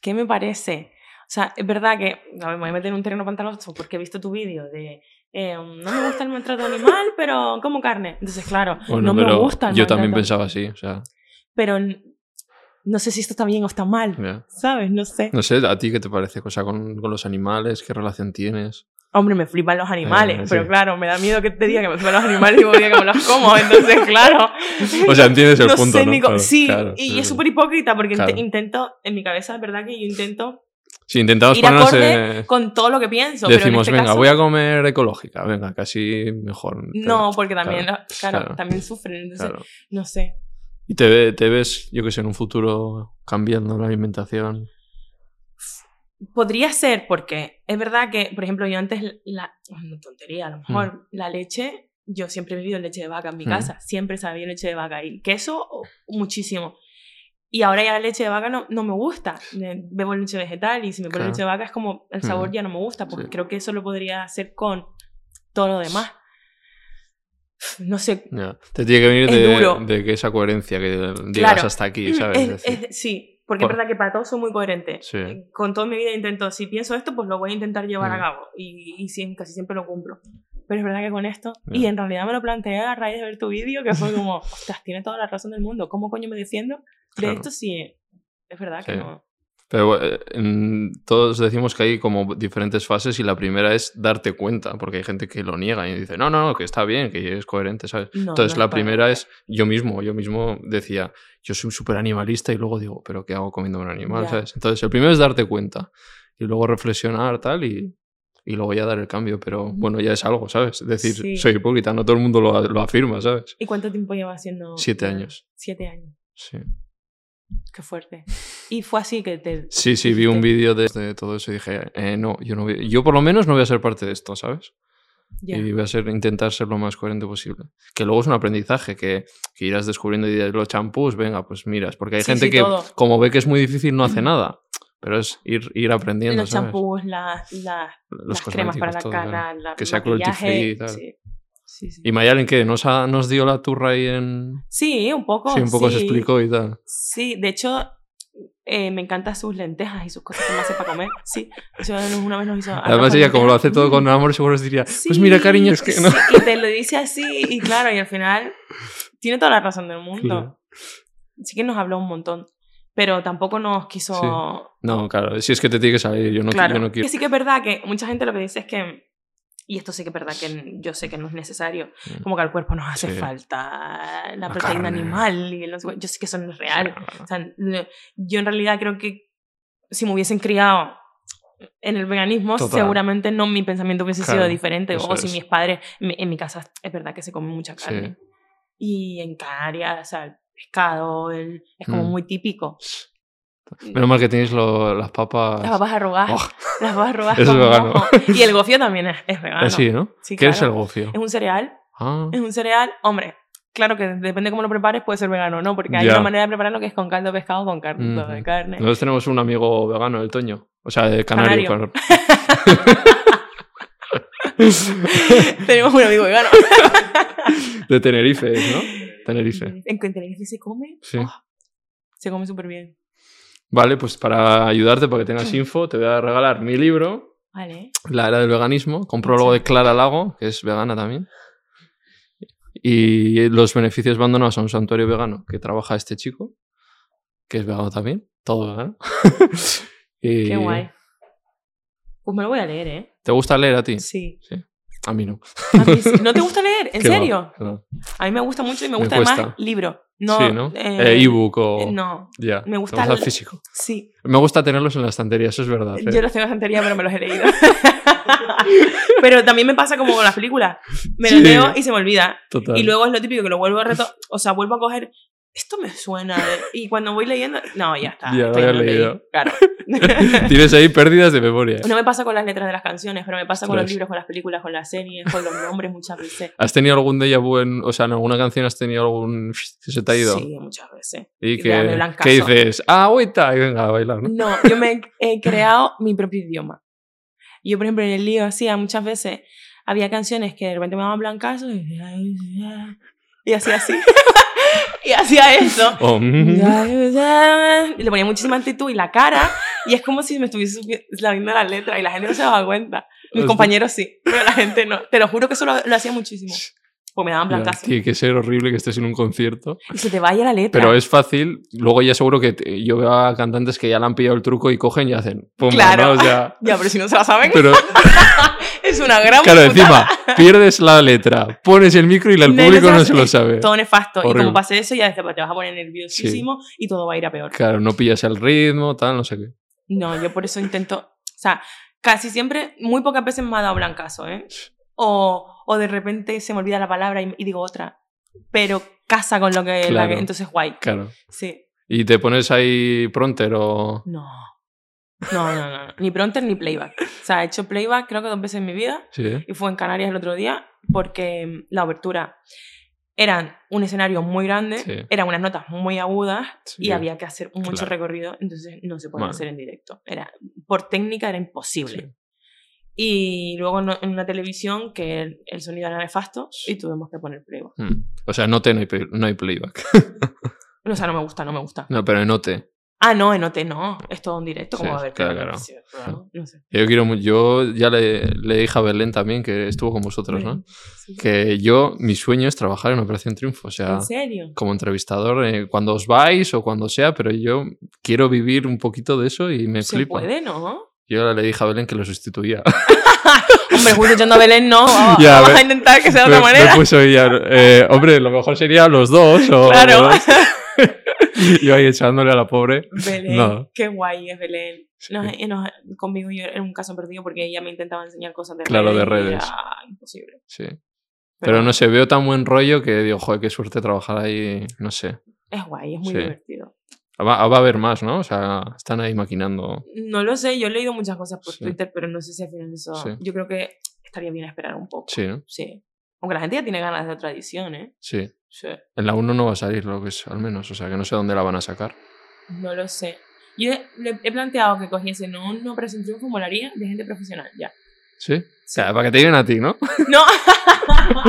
S2: ¿Qué me parece? O sea, es verdad que. A ver, me voy a meter en un terreno pantaloso porque he visto tu vídeo de. Eh, no me gusta el maltrato animal, pero como carne. Entonces, claro,
S1: Bueno,
S2: no me gusta el
S1: yo también
S2: maltrato.
S1: pensaba así, o sea,
S2: Pero no sé si esto está bien o está mal.
S1: ya.
S2: ¿Sabes? No sé.
S1: No sé, ¿a ti qué te parece? O sea, con, con los animales, ¿qué relación tienes?
S2: Hombre, me flipan los animales,
S1: Eh, sí.
S2: pero claro, me da miedo que te diga que me flipan los animales y luego diga que me los como. Entonces, claro.
S1: O sea, entiendes el
S2: no
S1: punto,
S2: sé
S1: ¿no? Claro,
S2: sí,
S1: claro,
S2: y
S1: sí,
S2: es
S1: sí.
S2: súper hipócrita porque intento, en mi cabeza es verdad que yo intento
S1: Sí, intentamos
S2: ir acorde
S1: eh,
S2: con todo lo que pienso. pero en
S1: decimos,
S2: este
S1: venga,
S2: caso,
S1: voy a comer ecológica, venga, casi mejor.
S2: No, porque también,
S1: claro,
S2: claro,
S1: claro.
S2: también sufren. Entonces,
S1: Claro.
S2: no sé.
S1: ¿Y te, te ves, yo que sé, en un futuro cambiando la alimentación?
S2: Podría ser porque es verdad que, por ejemplo, yo antes, la, una tontería, a lo mejor la leche, yo siempre he bebido leche de vaca en mi
S1: Mm.
S2: casa, siempre sabía leche de vaca y queso muchísimo. Y ahora ya la leche de vaca no, no me gusta. Bebo leche vegetal y si me ponen
S1: Claro.
S2: leche de vaca es como el sabor
S1: Mm.
S2: ya no me gusta, porque
S1: Sí.
S2: creo que eso lo podría hacer con todo lo demás. No sé.
S1: Te tiene que venir de, de que esa coherencia que llegas
S2: Claro.
S1: hasta aquí, ¿sabes?
S2: Es-
S1: Es
S2: sí, porque
S1: Por-
S2: es verdad que para todo soy muy coherente.
S1: Sí.
S2: Eh, Con toda mi vida intento, si pienso esto, pues lo voy a intentar llevar a
S1: Mm.
S2: cabo. Y, y sí, casi siempre lo cumplo. Pero es verdad que con esto,
S1: Ya.
S2: y en realidad me lo planteé a raíz de ver tu vídeo, que fue como, ostras, tiene toda la razón del mundo. ¿Cómo coño me defiendo? De
S1: Claro.
S2: esto sí, es verdad que
S1: Sí.
S2: no.
S1: Pero eh, en- todos decimos que hay como diferentes fases y la primera es darte cuenta, porque hay gente que lo niega y dice, no, no, no, que está bien, que es coherente, ¿sabes?
S2: No,
S1: Entonces
S2: no
S1: la primera es yo mismo, yo mismo decía, yo soy súper animalista y luego digo, pero ¿qué hago comiendo un animal? ¿sabes? Entonces el primero es darte cuenta y luego reflexionar tal y, y luego ya dar el cambio, pero bueno, ya es algo, ¿sabes? Es decir,
S2: Sí.
S1: soy hipócrita, no todo el mundo lo, lo afirma, ¿sabes?
S2: ¿Y cuánto tiempo llevas haciendo?
S1: Siete años.
S2: Siete años.
S1: Sí.
S2: Qué fuerte. Y fue así que te...
S1: Sí, sí, vi un vídeo de, de todo eso y dije, eh, no, yo no voy- yo por lo menos no voy a ser parte de esto, ¿sabes? Y voy a ser, intentar ser lo más coherente posible. Que luego es un aprendizaje, que, que irás descubriendo y dirás, los champús, venga, pues miras. Porque hay
S2: Sí,
S1: gente
S2: sí,
S1: que,
S2: todo.
S1: como ve que es muy difícil, no hace nada. Pero es ir, ir aprendiendo,
S2: Los champús, las, las, cremas para la
S1: todo,
S2: cara, la,
S1: Que sea cruelty free y tal.
S2: Sí, sí, sí.
S1: ¿Y Mayalen qué? ¿Nos, ha- nos dio la turra ahí en...?
S2: Sí, un poco.
S1: Sí, un poco se
S2: sí.
S1: explicó y tal.
S2: Sí, de hecho, eh, me encantan sus lentejas y sus cosas que me hace para comer. Sí, una vez nos hizo.
S1: Además ella, como lo hace todo con amor, seguro diría, pues
S2: Sí,
S1: mira, cariño, es que no...
S2: sí, y te lo dice así, y claro, y al final tiene toda la razón del mundo.
S1: Claro.
S2: Sí que nos habló un montón, pero tampoco nos quiso...
S1: Sí. No, claro, si es que te tiene que salir, yo no,
S2: claro,
S1: yo no
S2: que
S1: quiero...
S2: sí que es verdad que mucha gente lo que dice es que... Y esto sí que es verdad que yo sé que no es necesario.
S1: Mm.
S2: Como que al cuerpo nos hace
S1: Sí.
S2: falta la
S1: La
S2: proteína
S1: carne.
S2: animal. Y cuál. yo sé que eso no es real. O sea, no- yo en realidad creo que si me hubiesen criado en el veganismo,
S1: Total.
S2: seguramente no mi pensamiento hubiese sido
S1: Claro,
S2: diferente.
S1: eso
S2: O si
S1: es.
S2: mis padres, en mi- casa es verdad que se come mucha
S1: Sí.
S2: carne. Y en Canarias, o sea, el pescado el- es como
S1: Mm.
S2: muy típico.
S1: Menos mal que tenéis lo- las papas...
S2: Las papas arrugadas.
S1: Oh,
S2: Las papas arrugadas
S1: Eso es vegano.
S2: mojo. Y el gofio también es, es vegano.
S1: así, ¿no?
S2: Sí,
S1: ¿Qué es el gofio?
S2: Es un cereal
S1: Ah,
S2: Es un cereal, hombre, claro que depende cómo lo prepares, puede ser vegano o no, porque hay
S1: Ya.
S2: una manera de prepararlo que es con caldo de pescado con carne, todo de carne.
S1: nosotros tenemos un amigo vegano, el Toño. O sea, de Canario.
S2: Tenemos un amigo vegano.
S1: de Tenerife, ¿no? Tenerife.
S2: En Tenerife se come,
S1: Sí.
S2: oh, se come súper bien.
S1: Vale, pues para ayudarte, para que tengas info, te voy a regalar mi libro,
S2: Vale.
S1: La Era del Veganismo, con prólogo de Clara Lago, que es vegana también. Y los beneficios van donados a un santuario vegano que trabaja este chico, que es vegano también, todo vegano. y
S2: Qué guay. Pues me lo voy a leer, ¿eh?
S1: ¿Te gusta leer a ti?
S2: Sí.
S1: A mí no.
S2: A mí sí. ¿No te gusta leer? ¿En
S1: no,
S2: serio?
S1: no.
S2: A mí me gusta mucho y me
S1: Me
S2: gusta
S1: cuesta.
S2: además libro. No,
S1: sí, ¿no?
S2: eh,
S1: Eh, ebook o...
S2: eh, No,
S1: Ya.
S2: me gusta
S1: el
S2: el-
S1: físico.
S2: sí.
S1: Me gusta tenerlos en la estantería, eso es verdad. ¿eh?
S2: Yo los tengo en santería, pero me los he leído. pero también me pasa como con las películas. Me los
S1: Sí.
S2: leo y se me olvida.
S1: Total.
S2: Y luego es lo típico que lo vuelvo a reto, o sea, vuelvo a coger. Esto me suena. de- Y cuando voy leyendo, no, ya está.
S1: Ya lo
S2: esto
S1: había
S2: lo leí.
S1: leído.
S2: Claro.
S1: Tienes ahí pérdidas de memoria.
S2: no me pasa con las letras de las canciones, pero me pasa con los libros, con las películas, con las series, con los nombres muchas veces.
S1: ¿Has tenido algún déjà vu en, o sea, en alguna canción has tenido algún que se te ha ido?
S2: Sí, muchas veces.
S1: Y
S2: Y
S1: que. ¿qué dices? Ah, agüita, y venga a bailar, ¿no?
S2: No, yo me he creado mi propio idioma. Yo, por ejemplo, en el lío hacía muchas veces, había canciones que de repente me daban blancazo y, y hacía así. y hacía eso.
S1: O, mm,
S2: Y le ponía muchísima actitud y la cara, y es como si me estuviese sabiendo la letra y la gente no se daba cuenta. Mis
S1: Hostia.
S2: compañeros sí, pero la gente no. Te lo juro que eso lo, lo hacía muchísimo. Pues me daban
S1: ya,
S2: blancazo.
S1: tiene que ser horrible que estés en un concierto.
S2: Y se te vaya la letra.
S1: Pero es fácil. Luego ya seguro que te- yo veo a cantantes que ya le han pillado el truco y cogen y hacen. pum,
S2: Claro.
S1: ¿no? O sea,
S2: Ya, pero si no se la saben,
S1: pero
S2: es una gran
S1: claro,
S2: putada.
S1: encima pierdes la letra, pones el micro y el
S2: No,
S1: público no
S2: se
S1: lo sabe.
S2: todo nefasto. Y
S1: Horrible.
S2: como pase eso, ya te vas a poner nerviosísimo y todo va a ir a peor.
S1: Claro, no pillas el ritmo, tal, no sé qué.
S2: No, yo por eso intento. O sea, casi siempre, muy pocas veces me ha dado blancazo, ¿eh? O, o de repente se me olvida la palabra y, y digo otra. Pero casa con lo que. la
S1: Claro.
S2: que- entonces, guay.
S1: Claro.
S2: Sí.
S1: Y te pones ahí pronter o.
S2: No. No, no, no. no. Ni pronto ni playback. O sea, he hecho playback creo que dos veces en mi vida.
S1: Sí.
S2: Y fue en Canarias el otro día porque mm, la obertura eran un escenario muy grande,
S1: Sí.
S2: eran unas notas muy agudas
S1: Sí.
S2: y había que hacer mucho
S1: Claro.
S2: recorrido, entonces no se podía hacer en directo. Era, por técnica era imposible. Y luego no- en una televisión que el, el sonido era nefasto y tuvimos que poner playback.
S1: Mm. O sea, note no hay, no hay playback.
S2: O sea, no me gusta, no me gusta.
S1: No, pero en note.
S2: Ah, no, en OT no. Es todo en directo. como
S1: Sí,
S2: va a haber
S1: claro, claro.
S2: Sí, No sé.
S1: Yo quiero yo ya le, le dije a Belén también que estuvo con vosotros, ¿no?
S2: Sí.
S1: Que yo, mi sueño es trabajar en Operación Triunfo, o sea,
S2: ¿En serio?
S1: como entrevistador, eh, cuando os vais o cuando sea, pero yo quiero vivir un poquito de eso y me
S2: Se
S1: flipa.
S2: puede, ¿no?
S1: Yo le dije a Belén que lo sustituía.
S2: Hombre, justo echando a Belén, no. Vamos,
S1: Ya,
S2: vamos a intentar que sea de
S1: me,
S2: otra
S1: me
S2: manera.
S1: puso ella, eh, hombre, lo mejor sería los dos o
S2: Claro.
S1: dos. Yo ahí echándole a la pobre.
S2: Belén,
S1: No.
S2: qué guay es Belén.
S1: Sí.
S2: Nos- eh, nos- conmigo yo era un caso perdido porque ella me intentaba enseñar cosas de
S1: Claro, de
S2: y
S1: redes.
S2: Era imposible.
S1: Sí. Pero no sé, veo tan buen rollo que digo, joder, qué suerte trabajar ahí, no sé.
S2: Es guay, es muy
S1: Sí.
S2: divertido.
S1: Va, va a haber más, ¿no? O sea, están ahí maquinando.
S2: No lo sé, yo he leído muchas cosas por
S1: Sí.
S2: Twitter, pero no sé si al final eso.
S1: Sí.
S2: Yo creo que estaría bien esperar un poco.
S1: Sí, ¿no?
S2: Sí. Aunque la gente ya tiene ganas de otra edición, ¿eh?
S1: Sí.
S2: Sí.
S1: En la 1 no va a salir, lo que es, al menos. O sea, que no sé dónde la van a sacar.
S2: No lo sé. Yo le he planteado que cogiesen un no Operación Triunfo molaría de gente profesional, ya.
S1: ¿Sí? O sea, para que te digan a ti, ¿no?
S2: No. no,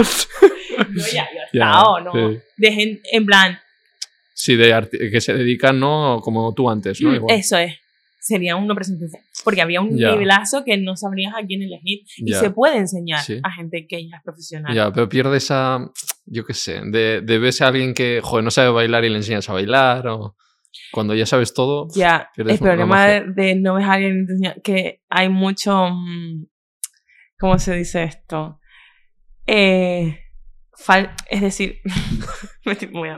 S2: ya, yo he estado, ¿no?
S1: sí.
S2: De gente, en plan,
S1: Sí, de que se dedican, ¿no? Como tú antes, ¿no? Igual.
S2: Mm, eso es. Sería un no Operación Triunfo. Porque había un
S1: Ya.
S2: nivelazo que no sabrías a quién elegir. Y
S1: Ya.
S2: se puede enseñar
S1: Sí.
S2: a gente que ya es profesional.
S1: Ya, pero pierde esa, yo qué sé, de, de ves a alguien que, joder, no sabe bailar y le enseñas a bailar, o cuando ya sabes todo,
S2: Ya, el problema de, de no ves a alguien que hay mucho, mm, ¿cómo se dice esto? Eh, fal- es decir, me estoy muy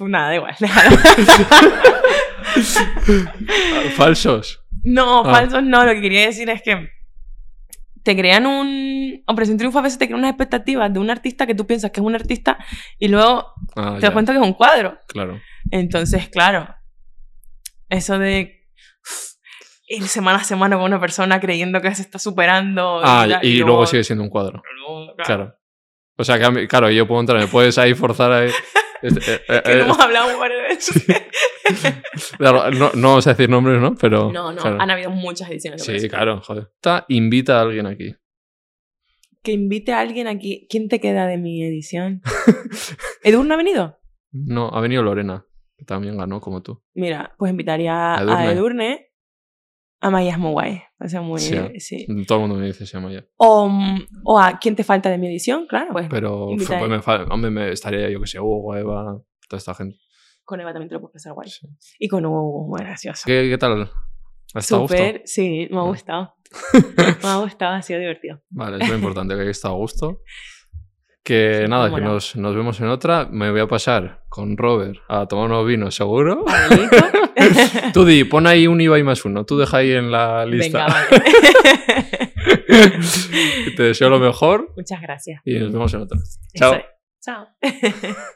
S2: Nada, da igual.
S1: falsos.
S2: no,
S1: Ah.
S2: falsos no, lo que quería decir es que te crean un... Operación Triunfo a veces te crean unas expectativas de un artista que tú piensas que es un artista y luego
S1: Ah,
S2: te
S1: ya,
S2: das cuenta que es un cuadro.
S1: Claro.
S2: Entonces, claro, eso de ir semana a semana con una persona creyendo que se está superando.
S1: Ah,
S2: tal,
S1: y, luego sigue siendo un cuadro.
S2: luego,
S1: Claro. O sea, que claro, yo puedo entrar, me puedes ahí forzar ahí. Eh, eh,
S2: Que
S1: eh,
S2: no hemos hablado varias veces.
S1: claro, no, no vamos a decir nombres, ¿no? Pero.
S2: No, no,
S1: claro.
S2: han habido muchas ediciones. de
S1: Sí, claro, joder. Invita a alguien aquí.
S2: Que invite a alguien aquí. ¿Quién te queda de mi edición? ¿Edurne ha venido?
S1: No, ha venido Lorena, que también ganó como tú.
S2: Mira, pues invitaría
S1: A Edurne.
S2: a Edurne. A Maya es muy guay. O sea, muy.
S1: Sí.
S2: Sí.
S1: Todo el mundo me dice se llama ya.
S2: O, o a quién te falta de mi edición, claro. Pues
S1: Pero pues, me, hombre, me estaría yo que sé, Hugo, Eva, toda esta gente.
S2: con Eva también te lo puedes pasar guay.
S1: Sí.
S2: Y con Hugo, muy gracioso.
S1: ¿Qué, qué tal? ¿Has estado a gusto?
S2: Súper, sí, me ha
S1: Ah.
S2: gustado. me ha gustado, ha sido divertido.
S1: Vale, es lo importante, que haya estado a gusto. Que
S2: Sí,
S1: nada, que nos, nos vemos en otra. Me voy a pasar con Robert a tomar unos vinos, seguro. Tú di, pon ahí un IVA y más uno. Tú deja ahí en la lista.
S2: Venga, vale.
S1: Te deseo lo mejor
S2: Muchas gracias.
S1: y nos vemos en otra.
S2: Eso
S1: Chao.
S2: es. Chao.